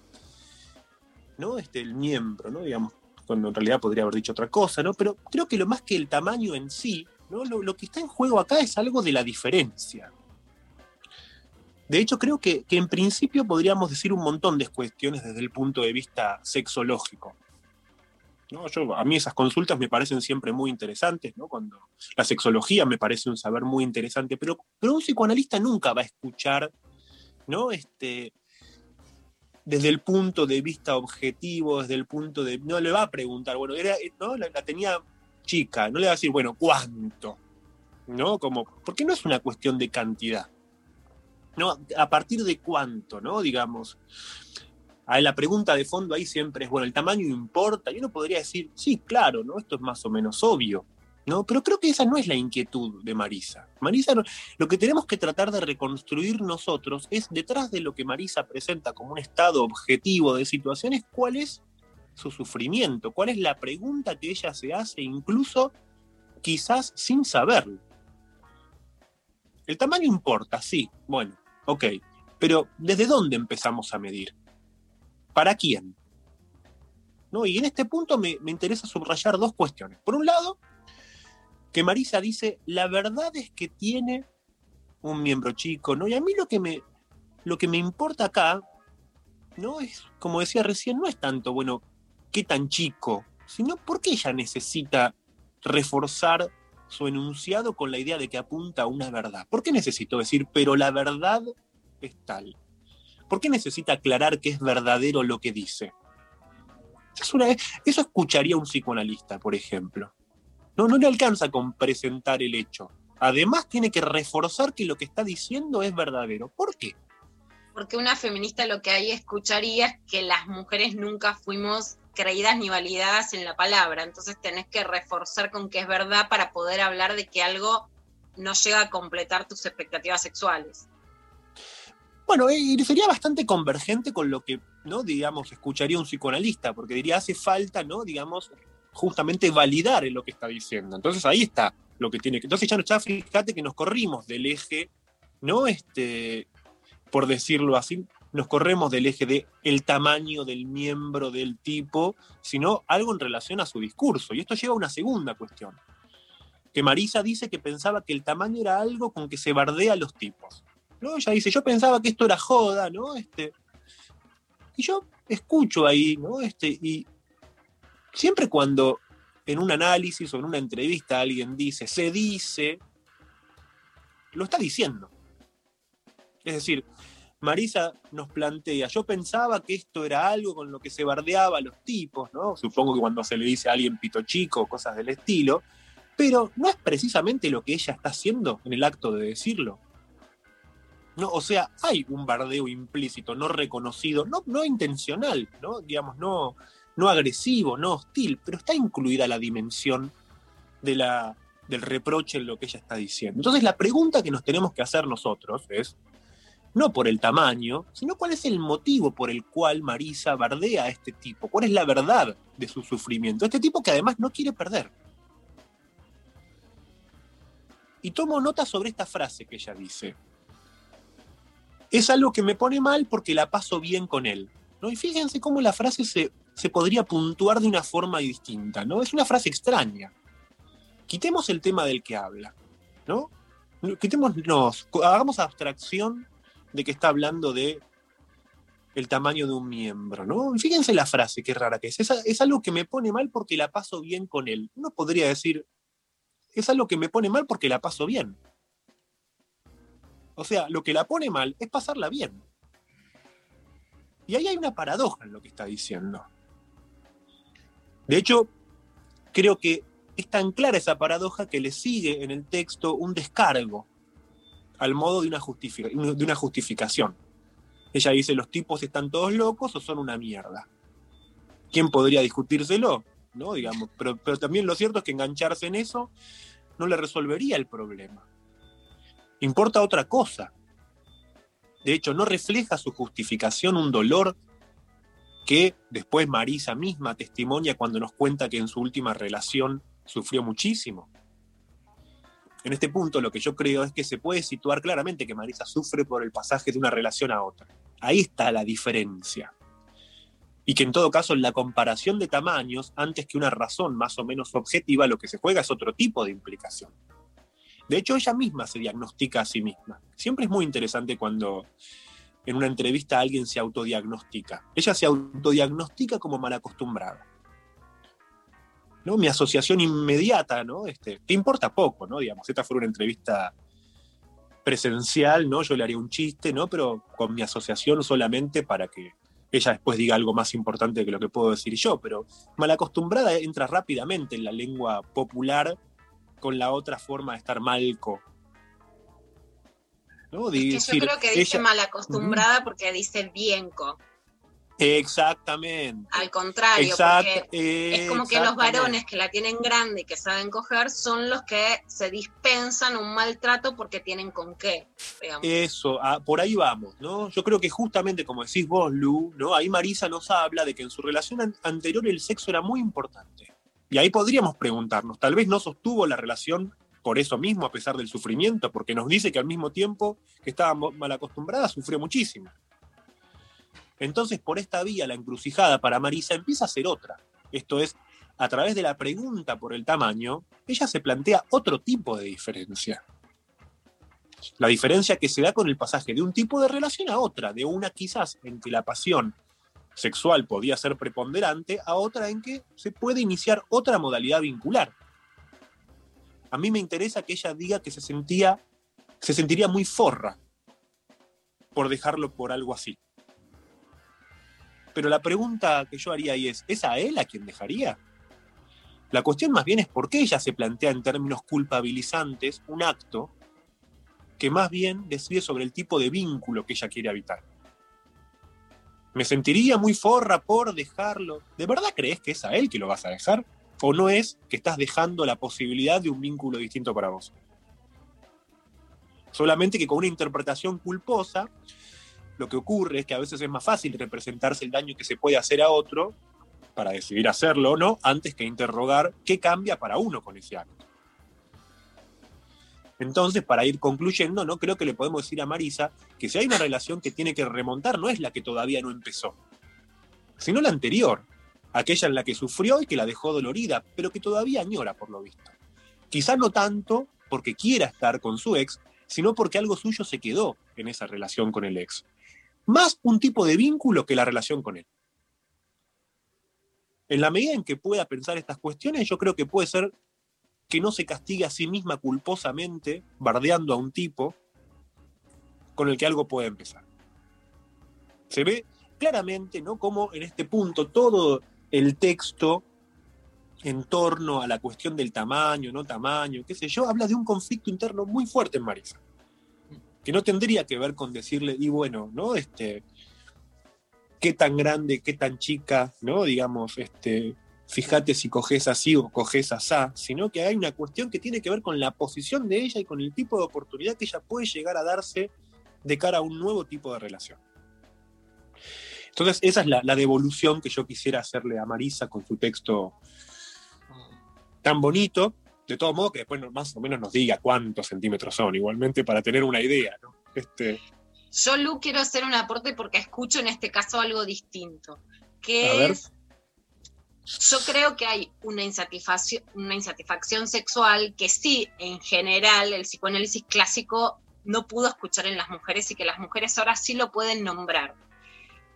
¿no? Este, el miembro, ¿no? Digamos, cuando en realidad podría haber dicho otra cosa, ¿no? Pero creo que lo más que el tamaño en sí, ¿no? Lo, lo que está en juego acá es algo de la diferencia. De hecho, creo que, en principio podríamos decir un montón de cuestiones desde el punto de vista sexológico. ¿No? Yo, a mí esas consultas me parecen siempre muy interesantes, ¿no? Cuando la sexología me parece un saber muy interesante, pero, pero un psicoanalista nunca va a escuchar, ¿no? Este, desde el punto de vista objetivo, desde el punto de. No le va a preguntar, bueno, era, ¿no? la, la tenía chica, no le va a decir, bueno, ¿cuánto? ¿No? Como, porque no es una cuestión de cantidad. ¿No? ¿A partir de cuánto, no? Digamos. La pregunta de fondo ahí siempre es, bueno, ¿el tamaño importa? Y uno podría decir, sí, claro, ¿no? Esto es más o menos obvio, ¿no? Pero creo que esa no es la inquietud de Marisa. Marisa, lo que tenemos que tratar de reconstruir nosotros es, detrás de lo que Marisa presenta como un estado objetivo de situaciones, ¿cuál es su sufrimiento? ¿Cuál es la pregunta que ella se hace, incluso quizás sin saberlo? El tamaño importa, sí, bueno, ok, pero ¿desde dónde empezamos a medir? ¿Para quién? ¿No? Y en este punto me, me interesa subrayar dos cuestiones. Por un lado, que Marisa dice, la verdad es que tiene un miembro chico, ¿no? Y a mí lo que me, lo que me importa acá, ¿no? Es, como decía recién, no es tanto, bueno, qué tan chico, sino por qué ella necesita reforzar su enunciado con la idea de que apunta a una verdad. ¿Por qué necesito decir, pero la verdad es tal? ¿Por qué necesita aclarar que es verdadero lo que dice? Es una- eso escucharía un psicoanalista, por ejemplo. No, no le alcanza con presentar el hecho. Además, tiene que reforzar que lo que está diciendo es verdadero. ¿Por qué? Porque una feminista lo que ahí escucharía es que las mujeres nunca fuimos creídas ni validadas en la palabra. Entonces tenés que reforzar con que es verdad para poder hablar de que algo no llega a completar tus expectativas sexuales. Bueno, eh, y sería bastante convergente con lo que, ¿no? Digamos, escucharía un psicoanalista, porque diría, hace falta, ¿no? Digamos, justamente validar en lo que está diciendo. Entonces ahí está lo que tiene que. Entonces ya, no- ya fíjate que nos corrimos del eje, ¿no? Este, por decirlo así, nos corremos del eje de el tamaño del miembro del tipo, sino algo en relación a su discurso. Y esto lleva a una segunda cuestión. Que Marisa dice que pensaba que el tamaño era algo con que se bardea a los tipos. ¿no? Ella dice, yo pensaba que esto era joda, ¿no? Este, y yo escucho ahí, ¿no? Este, y siempre cuando en un análisis o en una entrevista alguien dice, se dice, lo está diciendo. Es decir, Marisa nos plantea, yo pensaba que esto era algo con lo que se bardeaba a los tipos, ¿no? Supongo que cuando se le dice a alguien pito chico, cosas del estilo, pero no es precisamente lo que ella está haciendo en el acto de decirlo. No, o sea, hay un bardeo implícito, no reconocido, no, no intencional, ¿no? Digamos, no, no agresivo, no hostil, pero está incluida la dimensión de la, del reproche en lo que ella está diciendo. Entonces la pregunta que nos tenemos que hacer nosotros es, no por el tamaño, sino cuál es el motivo por el cual Marisa bardea a este tipo, cuál es la verdad de su sufrimiento. Este tipo que además no quiere perder. Y tomo nota sobre esta frase que ella dice. Es algo que me pone mal porque la paso bien con él. ¿no? Y fíjense cómo la frase se, se podría puntuar de una forma distinta. ¿no? Es una frase extraña. Quitemos el tema del que habla. ¿no? Quitémonos, hagamos abstracción de que está hablando de el tamaño de un miembro, ¿no? Fíjense la frase, qué rara que es. es. Es algo que me pone mal porque la paso bien con él. Uno podría decir, es algo que me pone mal porque la paso bien. O sea, lo que la pone mal es pasarla bien. Y ahí hay una paradoja en lo que está diciendo. De hecho, creo que es tan clara esa paradoja que le sigue en el texto un descargo al modo de una, de una justificación. Ella dice, los tipos están todos locos o son una mierda. ¿Quién podría discutírselo? ¿No? Digamos, pero, pero también lo cierto es que engancharse en eso no le resolvería el problema. Importa otra cosa. De hecho, no refleja su justificación un dolor que después Marisa misma testimonia cuando nos cuenta que en su última relación sufrió muchísimo. En este punto lo que yo creo es que se puede situar claramente que Marisa sufre por el pasaje de una relación a otra. Ahí está la diferencia. Y que en todo caso la comparación de tamaños, antes que una razón más o menos objetiva, lo que se juega es otro tipo de implicación. De hecho, ella misma se diagnostica a sí misma. Siempre es muy interesante cuando en una entrevista alguien se autodiagnostica. Ella se autodiagnostica como mal acostumbrada. ¿No? Mi asociación inmediata, ¿no? Este, que importa poco, ¿no? Digamos, esta fue una entrevista presencial, ¿no? Yo le haría un chiste, ¿no? Pero con mi asociación solamente para que ella después diga algo más importante que lo que puedo decir yo, pero mal acostumbrada entra rápidamente en la lengua popular con la otra forma de estar malco. ¿no? Es que yo creo que dice ella- mal acostumbrada porque dice bienco. Exactamente. Al contrario, Exact- porque es como que los varones que la tienen grande y que saben coger son los que se dispensan un maltrato porque tienen con qué. digamos. Eso, ah, por ahí vamos, ¿no? Yo creo que justamente como decís vos, Lu, ¿no? Ahí Marisa nos habla de que en su relación an- anterior el sexo era muy importante. Y ahí podríamos preguntarnos, tal vez no sostuvo la relación por eso mismo, a pesar del sufrimiento, porque nos dice que al mismo tiempo que estaba mal acostumbrada, sufrió muchísimo. Entonces, por esta vía, la encrucijada para Marisa empieza a ser otra. Esto es, a través de la pregunta por el tamaño, ella se plantea otro tipo de diferencia. La diferencia que se da con el pasaje de un tipo de relación a otra, de una quizás en que la pasión sexual podía ser preponderante, a otra en que se puede iniciar otra modalidad vincular. A mí me interesa que ella diga que se sentía, se sentiría muy forra por dejarlo por algo así. Pero la pregunta que yo haría ahí es, ¿es a él a quien dejaría? La cuestión más bien es por qué ella se plantea en términos culpabilizantes un acto que más bien decide sobre el tipo de vínculo que ella quiere habitar. Me sentiría muy forra por dejarlo. ¿De verdad crees que es a él que lo vas a dejar? ¿O no es que estás dejando la posibilidad de un vínculo distinto para vos? Solamente que con una interpretación culposa, lo que ocurre es que a veces es más fácil representarse el daño que se puede hacer a otro para decidir hacerlo o no, antes que interrogar qué cambia para uno con ese acto. Entonces, para ir concluyendo, no creo que le podemos decir a Marisa que si hay una relación que tiene que remontar, no es la que todavía no empezó, sino la anterior, aquella en la que sufrió y que la dejó dolorida, pero que todavía añora por lo visto. Quizá no tanto porque quiera estar con su ex, sino porque algo suyo se quedó en esa relación con el ex. Más un tipo de vínculo que la relación con él. En la medida en que pueda pensar estas cuestiones, yo creo que puede ser que no se castigue a sí misma culposamente, bardeando a un tipo, con el que algo puede empezar. Se ve claramente, ¿no? Como en este punto todo el texto en torno a la cuestión del tamaño, no tamaño, qué sé yo, habla de un conflicto interno muy fuerte en Marisa. Que no tendría que ver con decirle, y bueno, ¿no? Este, qué tan grande, qué tan chica, ¿no? Digamos, este, fíjate si coges así o coges asá, sino que hay una cuestión que tiene que ver con la posición de ella y con el tipo de oportunidad que ella puede llegar a darse de cara a un nuevo tipo de relación. Entonces, esa es la, la devolución que yo quisiera hacerle a Marisa con su texto tan bonito, de todo modo que después más o menos nos diga cuántos centímetros son, igualmente para tener una idea, ¿no? Este, Yo, Lu, quiero hacer un aporte porque escucho en este caso algo distinto, A que es, yo creo que hay una insatisfacción, una insatisfacción sexual que sí, en general, el psicoanálisis clásico no pudo escuchar en las mujeres y que las mujeres ahora sí lo pueden nombrar.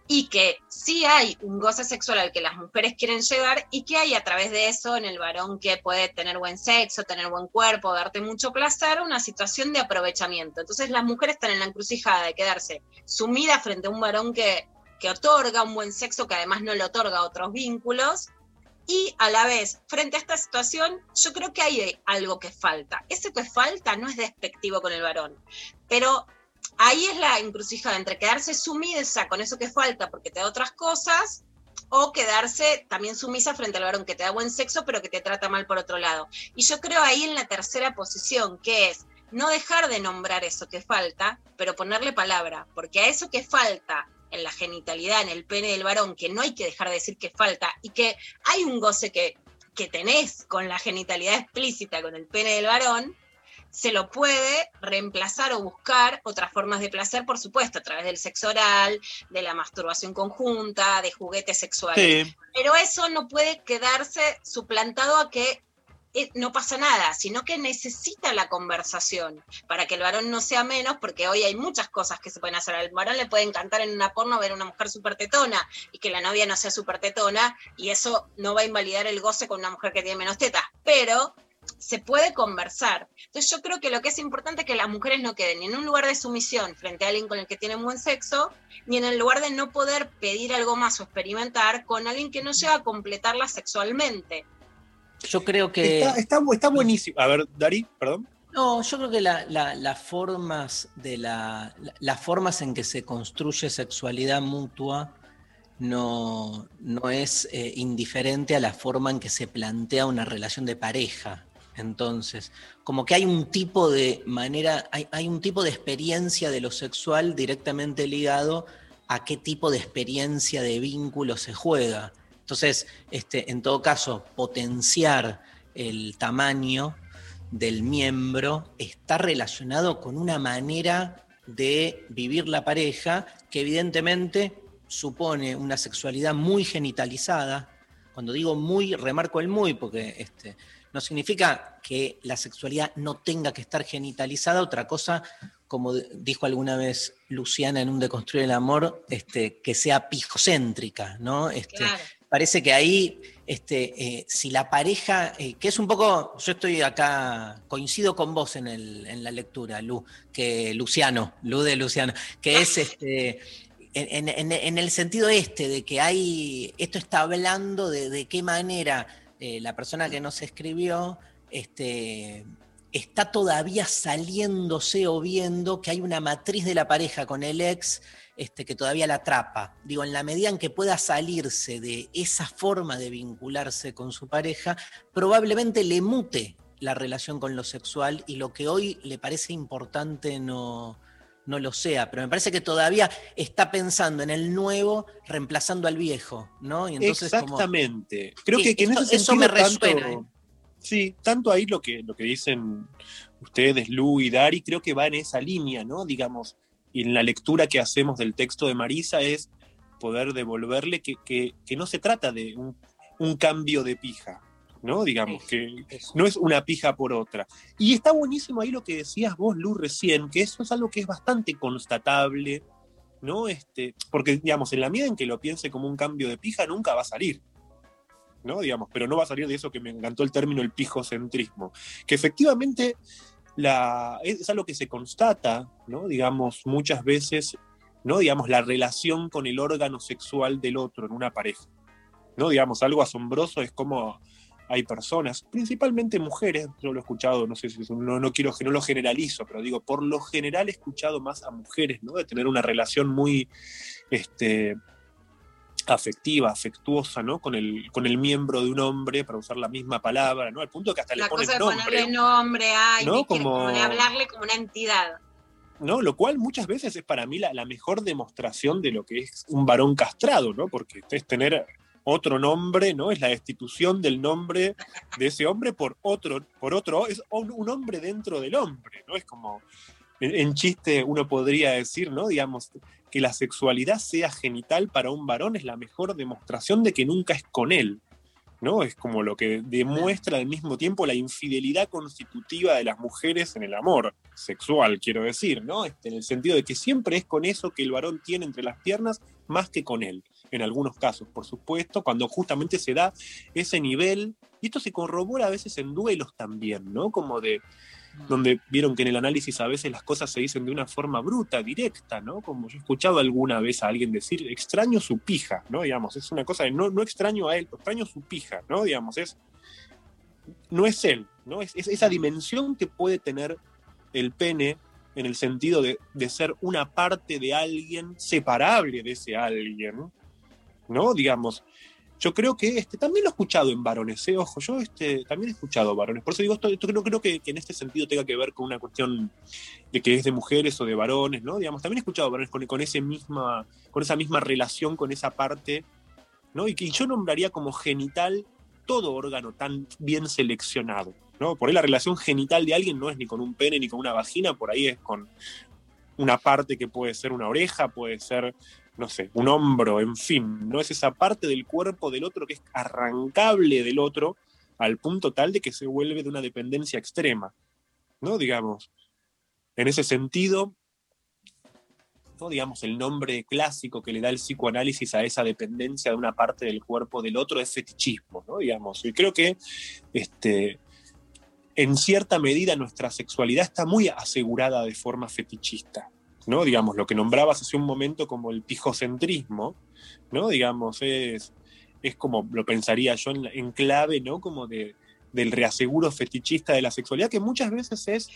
Y que sí hay un goce sexual al que las mujeres quieren llegar y que hay a través de eso en el varón que puede tener buen sexo, tener buen cuerpo, darte mucho placer, una situación de aprovechamiento. Entonces las mujeres están en la encrucijada de quedarse sumidas frente a un varón que, que otorga un buen sexo, que además no le otorga otros vínculos, y a la vez, frente a esta situación, yo creo que hay algo que falta. Ese que falta no es despectivo con el varón, pero ahí es la encrucijada entre quedarse sumisa con eso que falta porque te da otras cosas o quedarse también sumisa frente al varón que te da buen sexo pero que te trata mal por otro lado. Y yo creo ahí en la tercera posición, que es no dejar de nombrar eso que falta, pero ponerle palabra, porque a eso que falta en la genitalidad, en el pene del varón, que no hay que dejar de decir que falta y que hay un goce que, que tenés con la genitalidad explícita, con el pene del varón, se lo puede reemplazar o buscar otras formas de placer, por supuesto, a través del sexo oral, de la masturbación conjunta, de juguetes sexuales. Sí. Pero eso no puede quedarse suplantado a que eh, no pasa nada, sino que necesita la conversación para que el varón no sea menos, porque hoy hay muchas cosas que se pueden hacer. Al varón le puede encantar en una porno ver a una mujer súper tetona y que la novia no sea súper tetona, y eso no va a invalidar el goce con una mujer que tiene menos tetas. Pero se puede conversar. Entonces yo creo que lo que es importante es que las mujeres no queden ni en un lugar de sumisión frente a alguien con el que tienen buen sexo, ni en el lugar de no poder pedir algo más o experimentar con alguien que no llega a completarla sexualmente. Yo creo que. Está, está, está buenísimo. A ver, Dari, perdón. No, yo creo que la- la- las formas de la, la- las formas en que se construye sexualidad mutua no, no es eh, indiferente a la forma en que se plantea una relación de pareja. Entonces, como que hay un tipo de manera, hay, un tipo de experiencia de lo sexual directamente ligado a qué tipo de experiencia de vínculo se juega. Entonces, este, en todo caso, potenciar el tamaño del miembro está relacionado con una manera de vivir la pareja que evidentemente supone una sexualidad muy genitalizada. Cuando digo muy, remarco el muy, porque este, no significa que la sexualidad no tenga que estar genitalizada. Otra cosa, como dijo alguna vez Luciana en un Deconstruir el Amor, este, que sea pijocéntrica, ¿no? Este, Claro. Parece que ahí, este, eh, si la pareja, eh, que es un poco, yo estoy acá, coincido con vos en, el- en la lectura, Lu, que Luciano, Lu de Luciano, que es este, en, en- en el sentido este, de que hay, esto está hablando de, de qué manera eh, la persona que nos escribió este, está todavía saliéndose o viendo que hay una matriz de la pareja con el ex este, que todavía la atrapa. Digo, en la medida en que pueda salirse de esa forma de vincularse con su pareja, probablemente le mute la relación con lo sexual y lo que hoy le parece importante no, no lo sea. Pero me parece que todavía está pensando en el nuevo reemplazando al viejo, ¿no? Y entonces como- Exactamente. Creo Sí, que, que en eso- ese eso me sentido tanto- resuena, ¿eh? Sí, tanto ahí lo que, lo que dicen ustedes, Lu y Dari, creo que va en esa línea, ¿no? Digamos, y en la lectura que hacemos del texto de Marisa es poder devolverle que, que- que no se trata de un, un cambio de pija, ¿no? Digamos, que no es una pija por otra. Y está buenísimo ahí lo que decías vos, Lu, recién, que eso es algo que es bastante constatable, ¿no? Este, porque, digamos, en la medida en que lo piense como un cambio de pija, nunca va a salir. ¿no? Digamos, pero no va a salir de eso que me encantó el término el pijocentrismo, que efectivamente la, es, es algo que se constata, ¿no? Digamos, muchas veces, ¿no? Digamos, la relación con el órgano sexual del otro en una pareja, ¿no? Digamos, algo asombroso es como hay personas, principalmente mujeres, yo lo he escuchado, no sé si es un- no, no quiero que no lo generalizo, pero digo, por lo general he escuchado más a mujeres, ¿no? De tener una relación muy este, afectiva, afectuosa, ¿no? Con el, con el miembro de un hombre, para usar la misma palabra, ¿no? Al punto que hasta La le ponen cosa de nombre. ponerle nombre, ay, ¿no? Como- como de hablarle como una entidad. ¿no? Lo cual muchas veces es para mí la, la mejor demostración de lo que es un varón castrado, ¿no? Porque es tener otro nombre, ¿no? Es la destitución del nombre de ese hombre por otro, por otro, es un, hombre dentro del hombre, ¿no? Es como, en, en chiste uno podría decir, ¿no? Digamos, que la sexualidad sea genital para un varón es la mejor demostración de que nunca es con él, ¿no? Es como lo que demuestra al mismo tiempo la infidelidad constitutiva de las mujeres en el amor sexual, quiero decir, ¿no? Este, en el sentido de que siempre es con eso que el varón tiene entre las piernas más que con él, en algunos casos, por supuesto, cuando justamente se da ese nivel, y esto se corrobora a veces en duelos también, ¿no? Como de, donde vieron que en el análisis a veces las cosas se dicen de una forma bruta, directa, ¿no? Como yo he escuchado alguna vez a alguien decir, extraño su pija, ¿no? Digamos, es una cosa de no, no extraño a él, extraño su pija, ¿no? Digamos, es, no es él, ¿no? Es, es esa dimensión que puede tener el pene en el sentido de, de ser una parte de alguien separable de ese alguien, ¿no? Digamos, yo creo que este, también lo he escuchado en varones, ¿eh? ojo, yo este, también he escuchado varones, por eso digo, esto, esto no creo que, en este sentido tenga que ver con una cuestión de que es de mujeres o de varones, ¿no? Digamos, también he escuchado varones con, con, ese misma, con esa misma relación, con esa parte, ¿no? Y yo nombraría como genital todo órgano tan bien seleccionado, ¿no? Por ahí la relación genital de alguien no es ni con un pene ni con una vagina, por ahí es con una parte que puede ser una oreja, puede ser, no sé, un hombro, en fin, ¿no? Es esa parte del cuerpo del otro que es arrancable del otro al punto tal de que se vuelve de una dependencia extrema, ¿no? Digamos, en ese sentido, ¿no? digamos, el nombre clásico que le da el psicoanálisis a esa dependencia de una parte del cuerpo del otro es fetichismo, ¿no? Digamos, y creo que este, en cierta medida nuestra sexualidad está muy asegurada de forma fetichista, ¿no? Digamos, lo que nombrabas hace un momento como el pijocentrismo, ¿no? Digamos, es, es como lo pensaría yo en, en clave, ¿no? Como de, del reaseguro fetichista de la sexualidad, que muchas veces es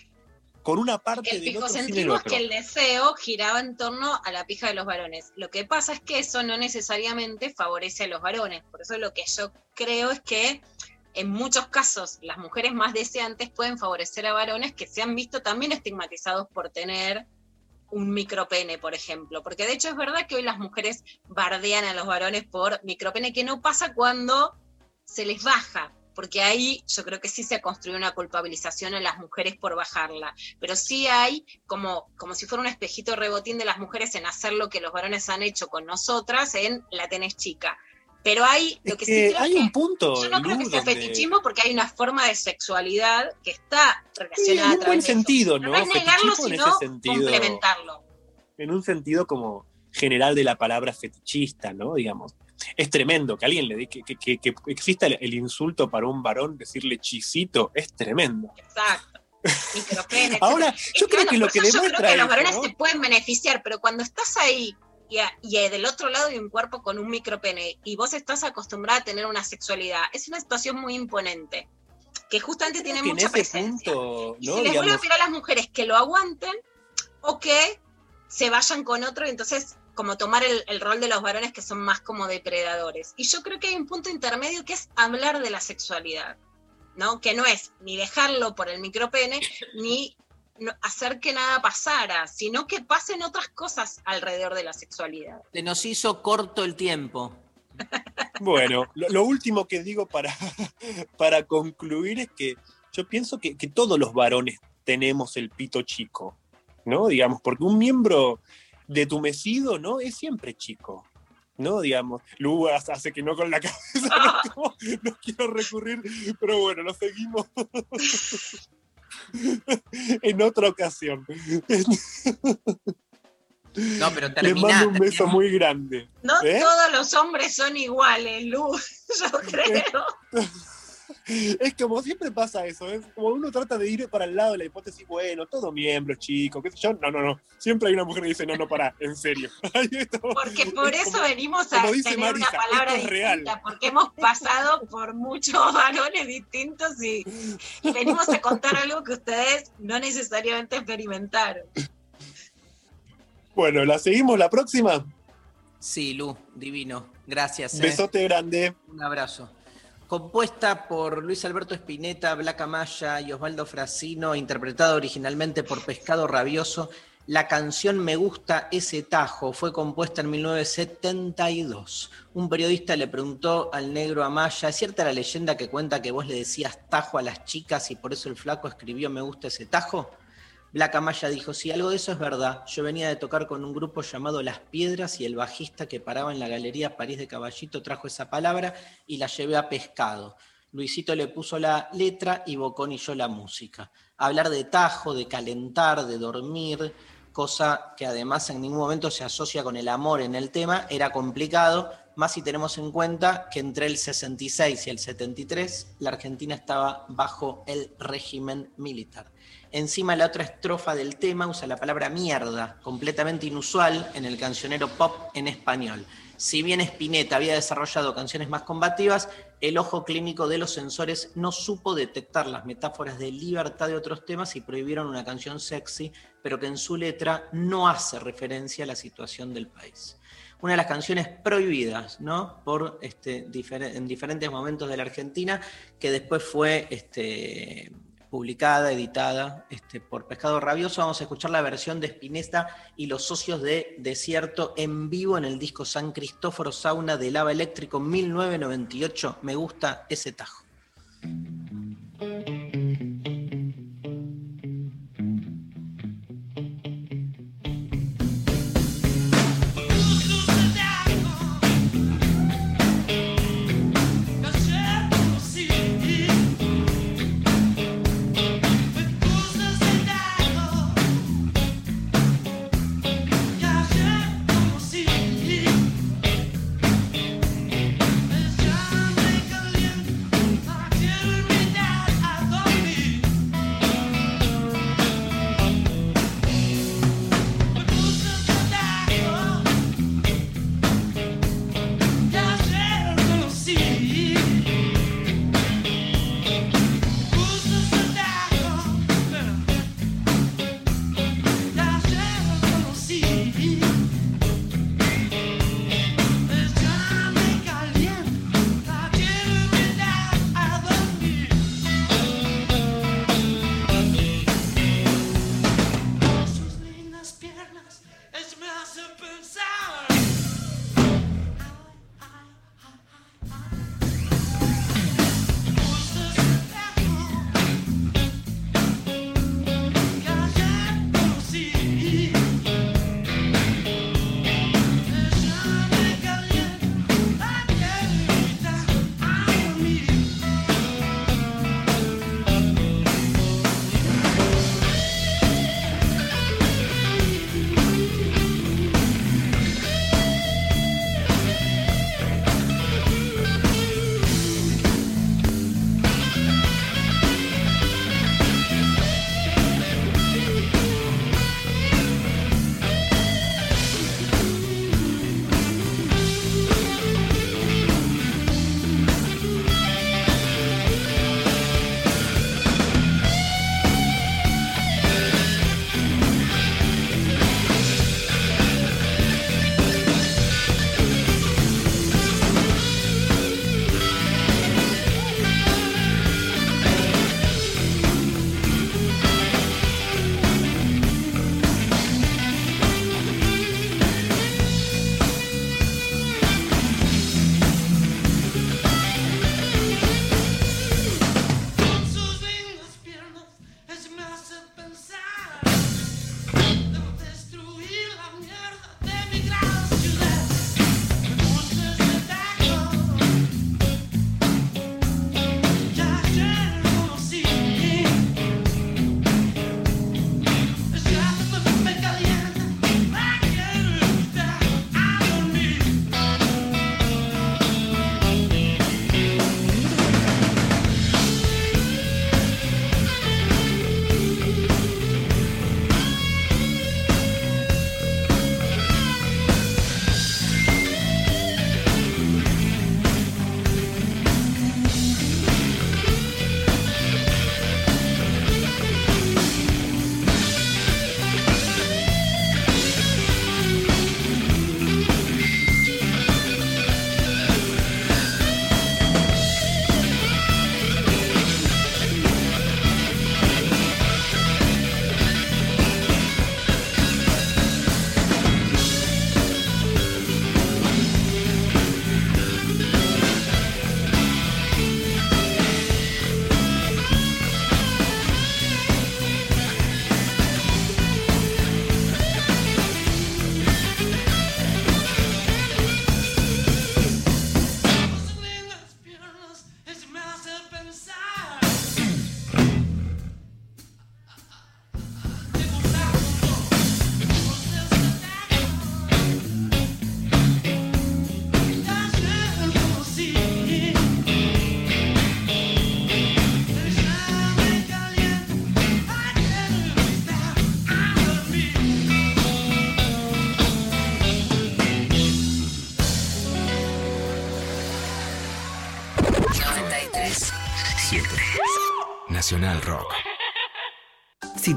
con una parte El del otro sin el pijocentrismo es otro. que el deseo giraba en torno a la pija de los varones. Lo que pasa es que eso no necesariamente favorece a los varones. Por eso lo que yo creo es que en muchos casos las mujeres más deseantes pueden favorecer a varones que se han visto también estigmatizados por tener un micropene, por ejemplo. Porque de hecho es verdad que hoy las mujeres bardean a los varones por micropene, que no pasa cuando se les baja, porque ahí yo creo que sí se ha construido una culpabilización en las mujeres por bajarla, pero sí hay como, como si fuera un espejito rebotín de las mujeres en hacer lo que los varones han hecho con nosotras en la tenés chica. Pero hay lo que sí creo hay que- un punto, yo no creo que sea donde- fetichismo porque hay una forma de sexualidad que está Sí, relacionada en a un buen eso. sentido, ¿no? No es negarlo, en sino sentido. complementarlo. en un sentido como general de la palabra fetichista, ¿no? Digamos. Es tremendo que alguien le dé que, que, que- exista el, insulto para un varón, decirle chisito, es tremendo. Exacto. Micropene, Ahora, yo creo que lo que eso yo demuestra creo que los varones se pueden beneficiar, pero cuando estás ahí y, a- y del otro lado hay un cuerpo con un micropene y vos estás acostumbrada a tener una sexualidad, es una situación muy imponente, que justamente tiene que mucha ese presencia. punto, Y ¿no? se les vuelve a Digamos, pedir a las mujeres que lo aguanten o que se vayan con otro y entonces como tomar el, el rol de los varones que son más como depredadores. Y yo creo que hay un punto intermedio que es hablar de la sexualidad, ¿no? Que no es ni dejarlo por el micropene, ni no- hacer que nada pasara, sino que pasen otras cosas alrededor de la sexualidad. Se nos hizo corto el tiempo. Bueno, lo, lo último que digo para, para concluir es que yo pienso que, que todos los varones tenemos el pito chico, ¿no? Digamos, porque un miembro detumecido, ¿no? Es siempre chico, ¿no? Digamos, Lu hace que no con la cabeza, no, no quiero recurrir, pero bueno, lo seguimos en otra ocasión. No, pero Les termina. mando un beso muy grande. No ¿eh? todos los hombres son iguales, Lu, yo creo. Es como siempre pasa eso, es como uno trata de ir para el lado de la hipótesis, bueno, todo miembro, chico, qué sé yo. No, no, no. Siempre hay una mujer que dice, no, no, pará, en serio. Porque por eso Como- venimos a tener Marisa, una palabra es real. distinta, porque hemos pasado por muchos varones distintos y, y venimos a contar algo que ustedes no necesariamente experimentaron. Bueno, ¿la seguimos la próxima? Sí, Lu, divino. Gracias. eh. Besote grande. Un abrazo. Compuesta por Luis Alberto Spinetta, Blanca Maya y Osvaldo Frasino, interpretada originalmente por Pescado Rabioso, la canción Me gusta ese tajo fue compuesta en 1972. Un periodista le preguntó al negro Amaya, ¿es cierta la leyenda que cuenta que vos le decías tajo a las chicas y por eso el flaco escribió Me gusta ese tajo? Black Amaya dijo, sí, algo de eso es verdad. Yo venía de tocar con un grupo llamado Las Piedras y el bajista que paraba en la Galería París de Caballito trajo esa palabra y la llevé a pescado. Luisito le puso la letra y Bocón y yo la música. Hablar de tajo, de calentar, de dormir, cosa que además en ningún momento se asocia con el amor en el tema, era complicado, más si tenemos en cuenta que entre el 66 y el 73 la Argentina estaba bajo el régimen militar. Encima la otra estrofa del tema usa la palabra mierda, completamente inusual en el cancionero pop en español. Si bien Spinetta había desarrollado canciones más combativas, el ojo clínico de los censores no supo detectar las metáforas de libertad de otros temas y prohibieron una canción sexy, pero que en su letra no hace referencia a la situación del país. Una de las canciones prohibidas, ¿no? Por este, en diferentes momentos de la Argentina, que después fue este, publicada, editada este, por Pescado Rabioso. Vamos a escuchar la versión de Spinetta y los socios de Desierto en vivo en el disco San Cristóforo Sauna de Lava Eléctrico 1998. Me gusta ese tajo.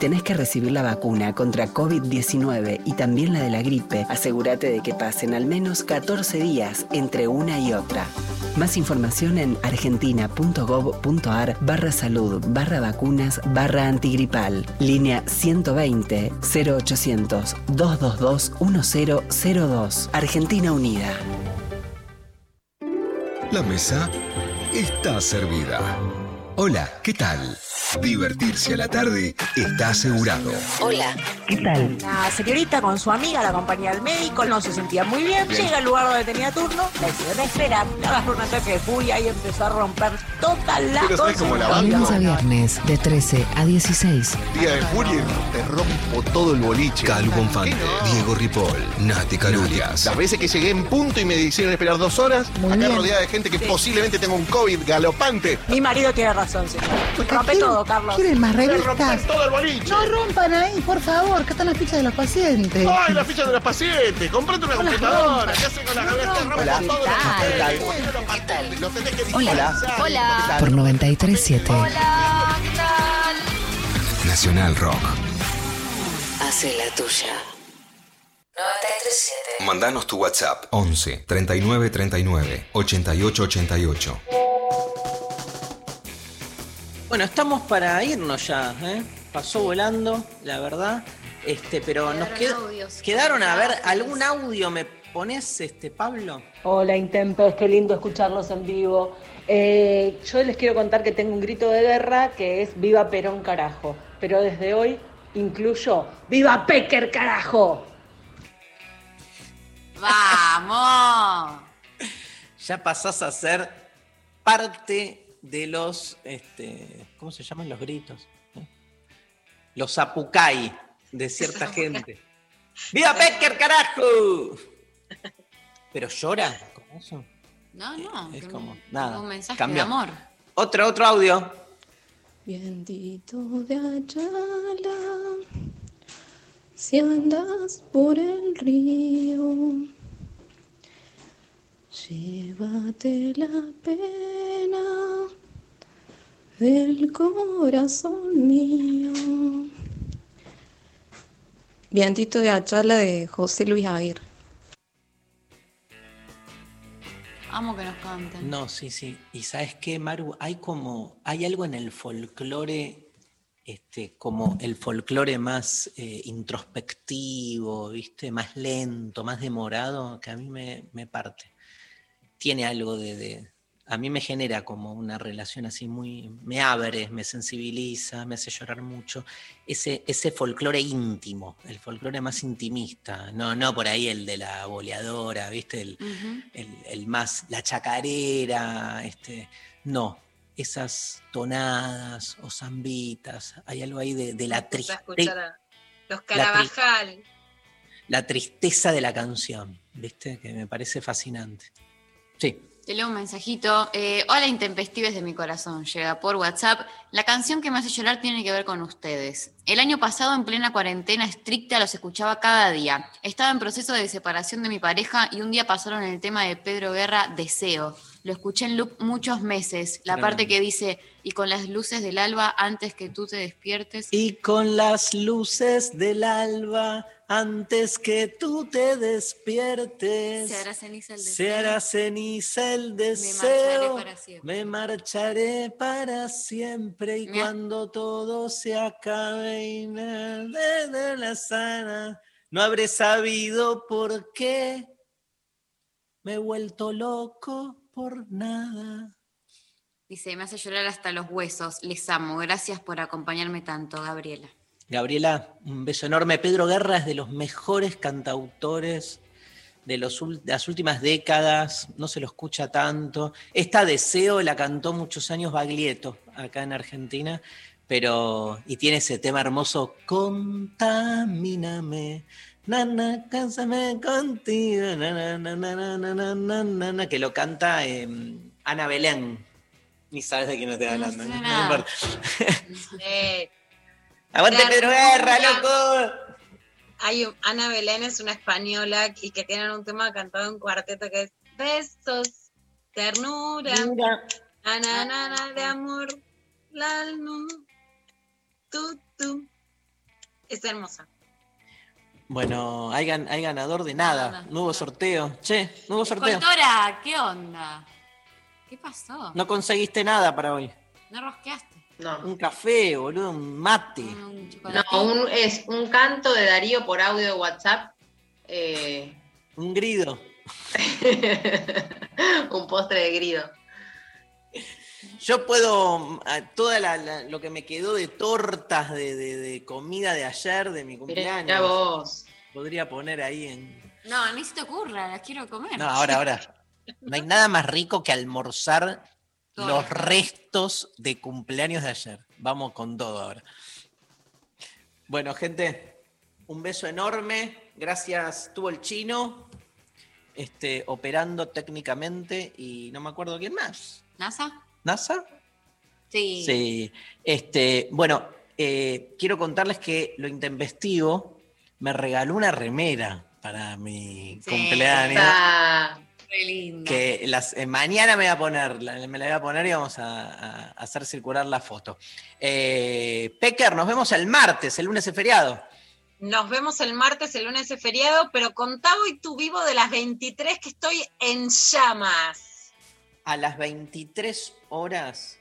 Tenés que recibir la vacuna contra COVID-19 y también la de la gripe, asegúrate de que pasen al menos 14 días entre una y otra. Más información en argentina.gov.ar barra salud barra vacunas barra antigripal. Línea 120 0800 222 1002. Argentina Unida. La mesa está servida. Hola, ¿qué tal? Divertirse a la tarde está asegurado. Hola, ¿qué tal? La señorita con su amiga la acompaña al médico, no se sentía muy bien, Bien. llega al lugar donde tenía turno, la hicieron esperar, le agarró un ataque de furia y empezó a romper toda la cosa. Lunes a viernes de 13 a 16. Día de julio te rompo todo el boliche. Calu Bonfante, Diego Ripoll, Nati Calurias. Las veces que llegué en punto y me hicieron esperar dos horas, acá rodeada de gente que posiblemente tenga un COVID galopante. Mi marido tiene razón, señor. Rompe todo, Carlos. ¿Quieren más revistas? todo el boliche. No rompan ahí, por favor, que están las fichas de los pacientes. ¡Ay, la ficha de los pacientes! ¡Comprate una computadora! ¿Qué hacen con la cabeza? Rompo Hola. todos los ¿Qué tal? papeles. Los tenés que Hola. digitalizar. Hola. Por 937. Nacional Rock. Hace la tuya. 937. Mandanos tu WhatsApp 11 39 39 88 88. Bueno, estamos para irnos ya, ¿eh? Pasó volando, la verdad. Este, pero nos qued- audios. quedaron a ver algún audio, ¿me pones, este, Pablo? Hola Intempes, qué lindo escucharlos en vivo. Eh, yo les quiero contar que tengo un grito de guerra que es Viva Perón carajo, pero desde hoy incluyo Viva Pecker carajo. ¡Vamos! Ya pasás a ser parte de los, este, ¿cómo se llaman los gritos? ¿Eh? Los apucay de cierta gente. ¡Viva Becker, carajo! Pero llora con eso. No, no. Es como, un- nada, Un mensaje cambió. de amor. Otro, otro audio. Vientito de Ayala, si andas por el río, llévate la pena del corazón mío. Vientito de Ayala de José Luis Aguirre. Amo que nos canten. No, sí, sí. Y sabes qué, Maru, hay como, hay algo en el folclore, este, como el folclore más eh, introspectivo, ¿viste? Más lento, más demorado, que a mí me, me parte. Tiene algo de, de- a mí me genera como una relación así muy, me abre, me sensibiliza, me hace llorar mucho. Ese, ese folclore íntimo, el folclore más intimista, no, no por ahí el de la boleadora, ¿viste? El, el, el más, la chacarera, este, no, esas tonadas o zambitas, hay algo ahí de, de la tristeza, los Carabajal. la tristeza de la canción, ¿viste? Que me parece fascinante. Sí. Te leo un mensajito. Eh, Hola, intempestives de mi corazón. Llega por WhatsApp. La canción que me hace llorar tiene que ver con ustedes. El año pasado, en plena cuarentena estricta, los escuchaba cada día. Estaba en proceso de separación de mi pareja y un día pasaron el tema de Pedro Guerra, Deseo. Lo escuché en loop muchos meses. La Tremendo. parte que dice, y con las luces del alba antes que tú te despiertes. Y con las luces del alba, antes que tú te despiertes, Se hará ceniza el deseo. se hará ceniza el marcharé deseo. para siempre. Me marcharé para siempre y Mira. cuando todo se acabe y nada de la sana, no habré sabido por qué me he vuelto loco por nada. Dice, me hace llorar hasta los huesos. Les amo. Gracias por acompañarme tanto, Gabriela. Gabriela, un beso enorme. Pedro Guerra es de los mejores cantautores de, los, de las últimas décadas, no se lo escucha tanto. Esta Deseo la cantó muchos años Baglietto acá en Argentina, pero y tiene ese tema hermoso, Contamíname. Nana, cásame contigo. Nana, nana, nana, nana, nana que lo canta em, Ana Belén. Ni sabes de quién estoy hablando. No, no importa. Eh, Aguante Pedro Guerra, loco. Hay un, Ana Belén es una española y que tienen un tema cantado en cuarteto que es Besos, ternura, ananana de amor, la, tu, tu. Es hermosa. Bueno, hay, gan- hay ganador de nada. No hubo sorteo. Che, no hubo sorteo. Escoltora, ¿qué onda? ¿Qué pasó? No conseguiste nada para hoy. ¿No rosqueaste? No. Un café, boludo, un mate. No, un- es un canto de Darío por audio de WhatsApp. eh, Un grido. un postre de grido. Yo puedo, a toda la, la- lo que me quedó de tortas de, de- de comida de ayer, de mi cumpleaños. Vos. Podría poner ahí en. No, ni se te ocurra, las quiero comer. No, ahora, ahora. No hay nada más rico que almorzar Todo. los restos de cumpleaños de ayer. Vamos con todo ahora. Bueno, gente, un beso enorme. Gracias, tuvo el chino. Este, operando técnicamente y no me acuerdo quién más. ¿NASA? ¿NASA? Sí. Sí. Este, bueno, eh, quiero contarles que lo intempestivo me regaló una remera para mi Sí. cumpleaños. Está- Re linda. Que las, eh, mañana me voy a poner, la- me la voy a poner y vamos a, a hacer circular la foto. Eh, Pecker, nos vemos el martes, el lunes es feriado. Nos vemos el martes, el lunes es feriado, pero contá hoy tu vivo de las 23 que estoy en llamas. A las 23 horas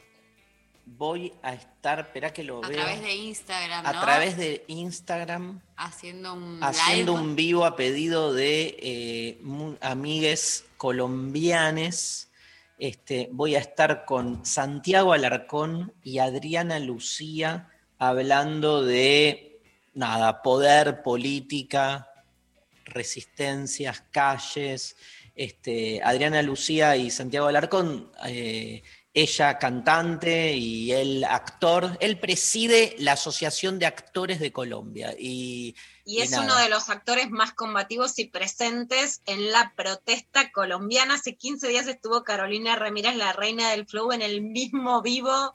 voy a estar, espera que lo A veo. través de Instagram, a ¿no? través de Instagram. Haciendo un haciendo live. un vivo a pedido de eh, amigues colombianes. Este, voy a estar con Santiago Alarcón y Adriana Lucía hablando de nada, poder, política, resistencias, calles. Este, Adriana Lucía y Santiago Alarcón, eh, ella cantante y él actor. Él preside la Asociación de Actores de Colombia. Y, Y es nada. uno de los actores más combativos y presentes en la protesta colombiana. Hace 15 días estuvo Carolina Ramírez, la reina del flow, en el mismo vivo.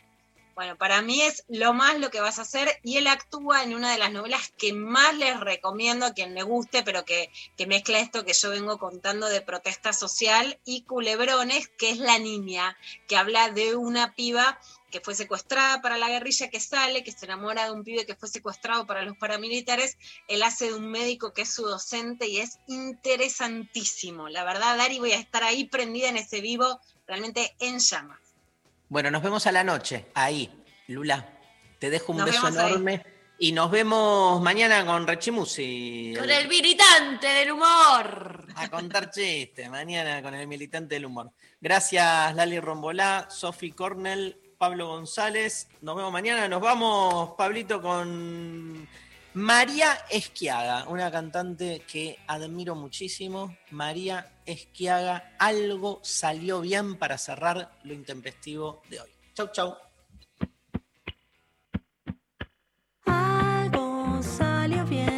Bueno, para mí es lo más lo que vas a hacer y él actúa en una de las novelas que más les recomiendo a quien le guste, pero que, que mezcla esto que yo vengo contando de protesta social y culebrones, que es La Niña, que habla de una piba que fue secuestrada para la guerrilla, que sale, que se enamora de un pibe que fue secuestrado para los paramilitares, él hace de un médico que es su docente y es interesantísimo. La verdad, Dari, voy a estar ahí prendida en ese vivo, realmente en llamas. Bueno, nos vemos a la noche, ahí, Lula. Te dejo un Nos beso ahí. enorme. Y nos vemos mañana con Rechimusi. Con el militante del humor. A contar chistes, mañana con el militante del humor. Gracias, Lali Rombolá, Sofi Cornell, Pablo González. Nos vemos mañana. Nos vamos, Pablito, con María Esquiaga, una cantante que admiro muchísimo. María Esquiaga, algo salió bien para cerrar lo intempestivo de hoy. Chau, chau. Algo salió bien.